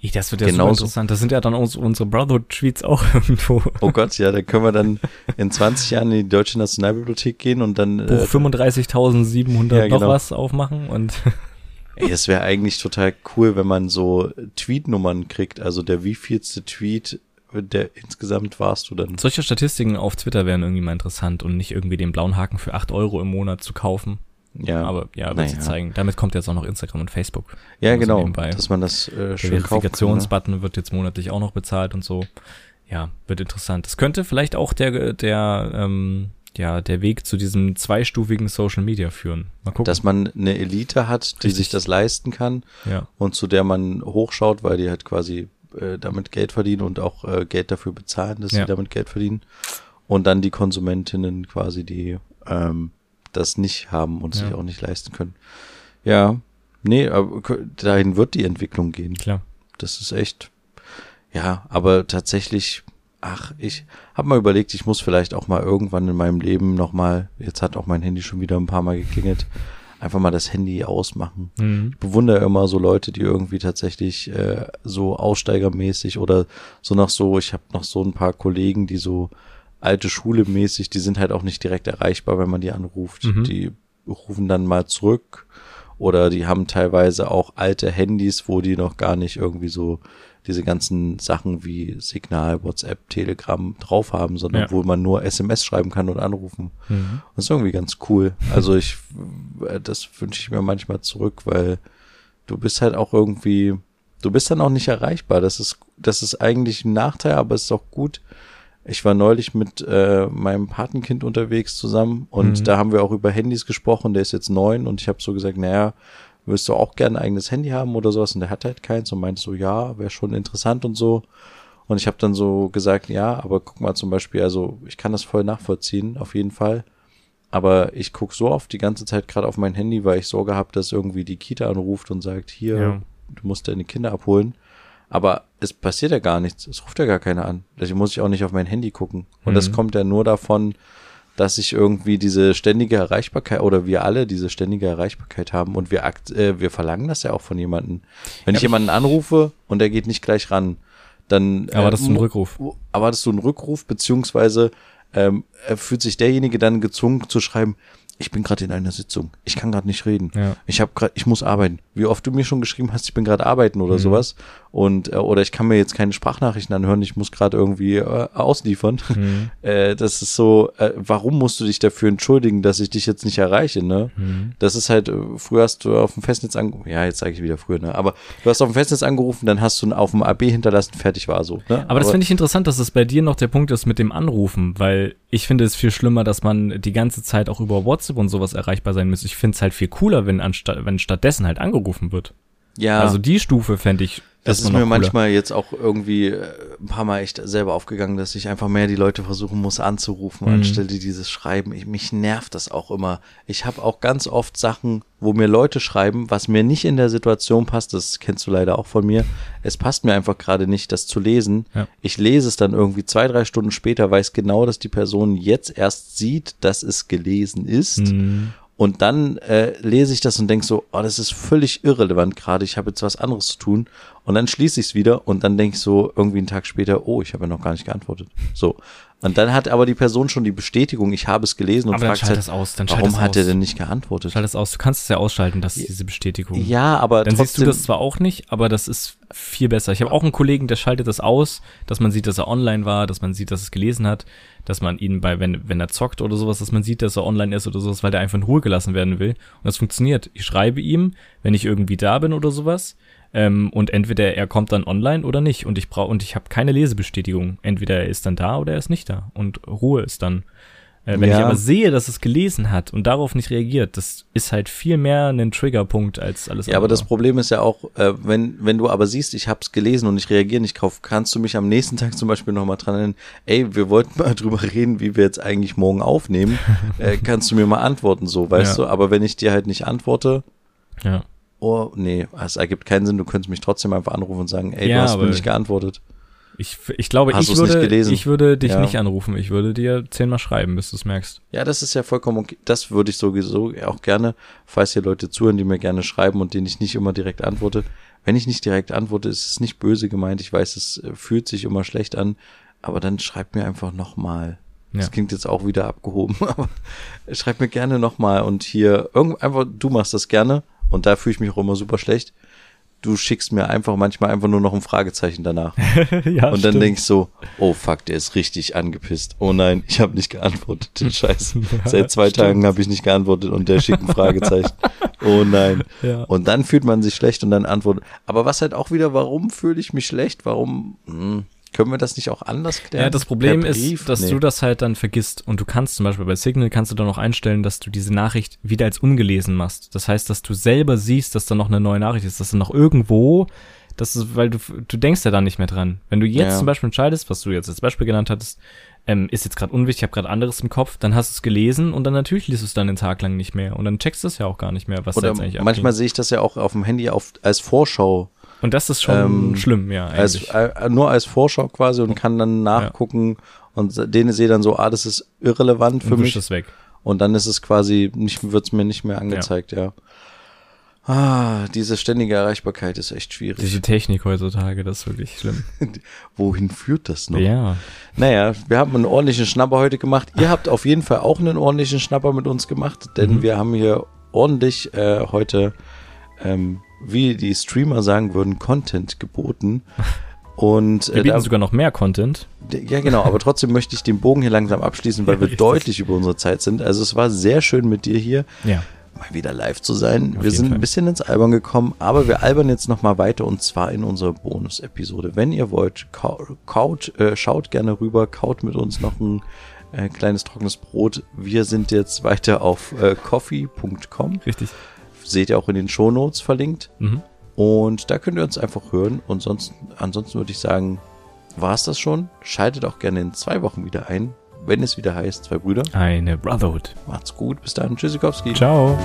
Ich, das wird ja Genauso. super interessant. Das sind ja dann uns, unsere Brotherhood-Tweets auch [LAUGHS] irgendwo. Oh Gott, ja, dann können wir dann in 20 Jahren in die Deutsche Nationalbibliothek gehen und dann. Buch 35.700 ja, noch genau. was aufmachen und [LAUGHS] Ey, es wäre eigentlich total cool, wenn man so Tweetnummern kriegt. Also der wievielste Tweet, der insgesamt warst du dann. solche Statistiken auf Twitter wären irgendwie mal interessant und nicht irgendwie den blauen Haken für 8 Euro im Monat zu kaufen. Ja, Aber ja, wird naja. sie zeigen. Damit kommt jetzt auch noch Instagram und Facebook. ja Also genau, nebenbei. dass man das äh, Der schön kann. Ne? Verifikationsbutton wird jetzt monatlich auch noch bezahlt und so. Ja, wird interessant. Das könnte vielleicht auch der, der, ähm, ja, der Weg zu diesem zweistufigen Social Media führen. Mal gucken. Dass man eine Elite hat, die Richtig. sich das leisten kann ja. und zu der man hochschaut, weil die halt quasi äh, damit Geld verdienen und auch äh, Geld dafür bezahlen, dass Ja. sie damit Geld verdienen. Und dann die Konsumentinnen quasi, die ähm, das nicht haben und sich Ja. auch nicht leisten können. Ja, nee, aber dahin wird die Entwicklung gehen. Klar. Das ist echt, ja, aber tatsächlich, ach, ich habe mal überlegt, ich muss vielleicht auch mal irgendwann in meinem Leben nochmal, jetzt hat auch mein Handy schon wieder ein paar Mal geklingelt, einfach mal das Handy ausmachen. Mhm. Ich bewundere immer so Leute, die irgendwie tatsächlich äh, so aussteigermäßig oder so noch so, ich habe noch so ein paar Kollegen, die so alte Schule mäßig, die sind halt auch nicht direkt erreichbar, wenn man die anruft. Mhm. Die rufen dann mal zurück oder die haben teilweise auch alte Handys, wo die noch gar nicht irgendwie so diese ganzen Sachen wie Signal, WhatsApp, Telegram drauf haben, sondern Ja. wo man nur SMS schreiben kann und anrufen. Mhm. Das ist irgendwie ganz cool. Also ich, äh, das wünsche ich mir manchmal zurück, weil du bist halt auch irgendwie, du bist dann auch nicht erreichbar. Das ist, das ist eigentlich ein Nachteil, aber es ist auch gut. Ich war neulich mit äh, meinem Patenkind unterwegs zusammen und Mhm. da haben wir auch über Handys gesprochen. Der ist jetzt neun und ich habe so gesagt, naja, willst du auch gerne ein eigenes Handy haben oder sowas? Und der hat halt keins und meinte so, ja, wäre schon interessant und so. Und ich habe dann so gesagt, ja, aber guck mal zum Beispiel, also ich kann das voll nachvollziehen, auf jeden Fall. Aber ich guck so oft die ganze Zeit gerade auf mein Handy, weil ich Sorge habe, dass irgendwie die Kita anruft und sagt, hier, Ja. du musst deine Kinder abholen. Aber es passiert ja gar nichts. Es ruft ja gar keiner an. Deswegen muss ich auch nicht auf mein Handy gucken. Und das Mhm. kommt ja nur davon, dass ich irgendwie diese ständige Erreichbarkeit oder wir alle diese ständige Erreichbarkeit haben und wir äh, wir verlangen das ja auch von jemandem. Wenn ich Ja, jemanden anrufe und der geht nicht gleich ran, dann Erwartest du einen Rückruf? Erwartest du einen Rückruf beziehungsweise ähm, er fühlt sich derjenige dann gezwungen zu schreiben, ich bin gerade in einer Sitzung, ich kann gerade nicht reden. Ja. Ich habe gerade, ich muss arbeiten. Wie oft du mir schon geschrieben hast, ich bin gerade arbeiten oder Mhm. sowas und äh, oder ich kann mir jetzt keine Sprachnachrichten anhören, ich muss gerade irgendwie äh, ausliefern. Mhm. [LAUGHS] Äh, das ist so, äh, warum musst du dich dafür entschuldigen, dass ich dich jetzt nicht erreiche, ne? Mhm. Das ist halt, äh, früher hast du auf dem Festnetz angerufen, ja, jetzt sage ich wieder früher, ne? Aber du hast auf dem Festnetz angerufen, dann hast du auf dem AB hinterlassen, fertig war so. Ne? Aber das finde ich interessant, dass es bei dir noch der Punkt ist mit dem Anrufen, weil ich finde es viel schlimmer, dass man die ganze Zeit auch über WhatsApp und sowas erreichbar sein muss. Ich finde es halt viel cooler, wenn anstatt, wenn stattdessen halt angerufen wird. ja, Also die Stufe fände ich Das ist mir manchmal jetzt auch irgendwie äh, ein paar Mal echt selber aufgegangen, dass ich einfach mehr die Leute versuchen muss anzurufen, Mhm. anstelle dieses Schreiben. Ich, mich nervt das auch immer. Ich habe auch ganz oft Sachen, wo mir Leute schreiben, was mir nicht in der Situation passt. Das kennst du leider auch von mir. Es passt mir einfach gerade nicht, das zu lesen. Ja. Ich lese es dann irgendwie zwei, drei Stunden später, weiß genau, dass die Person jetzt erst sieht, dass es gelesen ist. Mhm. Und dann äh, lese ich das und denke so, oh, das ist völlig irrelevant gerade, ich habe jetzt was anderes zu tun. Und dann schließe ich es wieder und dann denke ich so irgendwie einen Tag später, oh, ich habe ja noch gar nicht geantwortet. So. Und dann hat aber die Person schon die Bestätigung, ich habe es gelesen und Aber fragt halt, aus, warum hat er denn nicht geantwortet? Schalt das aus. Du kannst es ja ausschalten, dass diese Bestätigung. Ja, aber Dann trotzdem, siehst du das zwar auch nicht, aber das ist viel besser. Ich habe auch einen Kollegen, der schaltet das aus, dass man sieht, dass er online war, dass man sieht, dass er es gelesen hat, dass man ihn bei, wenn, wenn er zockt oder sowas, dass man sieht, dass er online ist oder sowas, weil der einfach in Ruhe gelassen werden will. Und das funktioniert. Ich schreibe ihm, wenn ich irgendwie da bin oder sowas, ähm, und entweder er kommt dann online oder nicht. Und ich brauche und ich habe keine Lesebestätigung. Entweder er ist dann da oder er ist nicht da. Und Ruhe ist dann. Äh, wenn ich Ja. aber sehe, dass es gelesen hat und darauf nicht reagiert, das ist halt viel mehr ein Triggerpunkt als alles Ja, aber andere. das Problem ist ja auch, äh, wenn, wenn du aber siehst, ich habe es gelesen und ich reagiere nicht drauf, kannst du mich am nächsten Tag zum Beispiel nochmal dran erinnern, ey, wir wollten mal [LAUGHS] drüber reden, wie wir jetzt eigentlich morgen aufnehmen. [LAUGHS] äh, kannst du mir mal antworten, so, weißt Ja. du? Aber wenn ich dir halt nicht antworte, ja. Oh, nee, es ergibt keinen Sinn, du könntest mich trotzdem einfach anrufen und sagen, ey, Ja, du hast mir nicht geantwortet. Ich, ich glaube, Hast ich würde, gelesen? ich würde dich Ja. nicht anrufen. Ich würde dir zehnmal schreiben, bis du es merkst. Ja, das ist ja vollkommen okay. Das würde ich sowieso auch gerne, falls hier Leute zuhören, die mir gerne schreiben und denen ich nicht immer direkt antworte. Wenn ich nicht direkt antworte, ist es nicht böse gemeint. Ich weiß, es äh, fühlt sich immer schlecht an, aber dann schreibt mir einfach nochmal. Das Ja. klingt jetzt auch wieder abgehoben, [LAUGHS] aber schreibt mir gerne nochmal und hier irgend einfach, du machst das gerne und da fühle ich mich auch immer super schlecht. Du schickst mir einfach manchmal einfach nur noch ein Fragezeichen danach. [LAUGHS] ja, Und dann denk ich so, oh fuck, der ist richtig angepisst. Oh nein, ich habe nicht geantwortet. [LAUGHS] Scheiße. Seit zwei Tagen habe ich nicht geantwortet und der schickt ein Fragezeichen. [LAUGHS] Oh nein. Ja. Und dann fühlt man sich schlecht und dann antwortet. Aber was halt auch wieder, warum fühle ich mich schlecht? Warum hm, können wir das nicht auch anders klären? Ja, das Problem ist, dass Nee. du das halt dann vergisst und du kannst zum Beispiel bei Signal kannst du dann auch einstellen, dass du diese Nachricht wieder als ungelesen machst. Das heißt, dass du selber siehst, dass da noch eine neue Nachricht ist, dass da noch irgendwo, das ist, weil du, du denkst ja da nicht mehr dran. Wenn du jetzt Ja. zum Beispiel entscheidest, was du jetzt als Beispiel genannt hattest, ähm, ist jetzt gerade unwichtig, ich habe gerade anderes im Kopf, dann hast du es gelesen und dann natürlich liest du es dann den Tag lang nicht mehr und dann checkst du es ja auch gar nicht mehr, was da Oder jetzt eigentlich manchmal abging. sehe ich das ja auch auf dem Handy auf, als Vorschau. Und das ist schon ähm, schlimm, ja, Als, eigentlich. äh, nur als Vorschau quasi und kann dann nachgucken und denen sehe dann so, ah, das ist irrelevant für und mich. es weg. Und dann ist es quasi, nicht, wird's mir nicht mehr angezeigt, ja. Ah, diese ständige Erreichbarkeit ist echt schwierig. Diese Technik heutzutage, das ist wirklich schlimm. [LAUGHS] Wohin führt das noch? Ja. Naja, wir haben einen ordentlichen Schnapper heute gemacht. Ihr habt auf jeden Fall auch einen ordentlichen Schnapper mit uns gemacht, denn Mhm. wir haben hier ordentlich äh, heute, ähm, wie die Streamer sagen würden, Content geboten. Und Wir äh, bieten da, sogar noch mehr Content. ja genau, aber trotzdem möchte ich den Bogen hier langsam abschließen, weil wir Richtig. deutlich über unsere Zeit sind. Also es war sehr schön mit dir hier. Ja. mal wieder live zu sein. Auf wir sind Fall. ein bisschen ins Albern gekommen, aber wir albern jetzt noch mal weiter und zwar in unserer Bonus-Episode. Wenn ihr wollt, kau- kaut, äh, schaut gerne rüber, kaut mit uns noch ein äh, kleines trockenes Brot. Wir sind jetzt weiter auf äh, coffee.com. Richtig. Seht ihr auch in den Shownotes verlinkt. Mhm. Und da könnt ihr uns einfach hören. Und sonst, ansonsten würde ich sagen, war es das schon. Schaltet auch gerne in zwei Wochen wieder ein, wenn es wieder heißt, zwei Brüder. Eine Brotherhood. Macht's gut. Bis dann. Tschüssikowski. Ciao.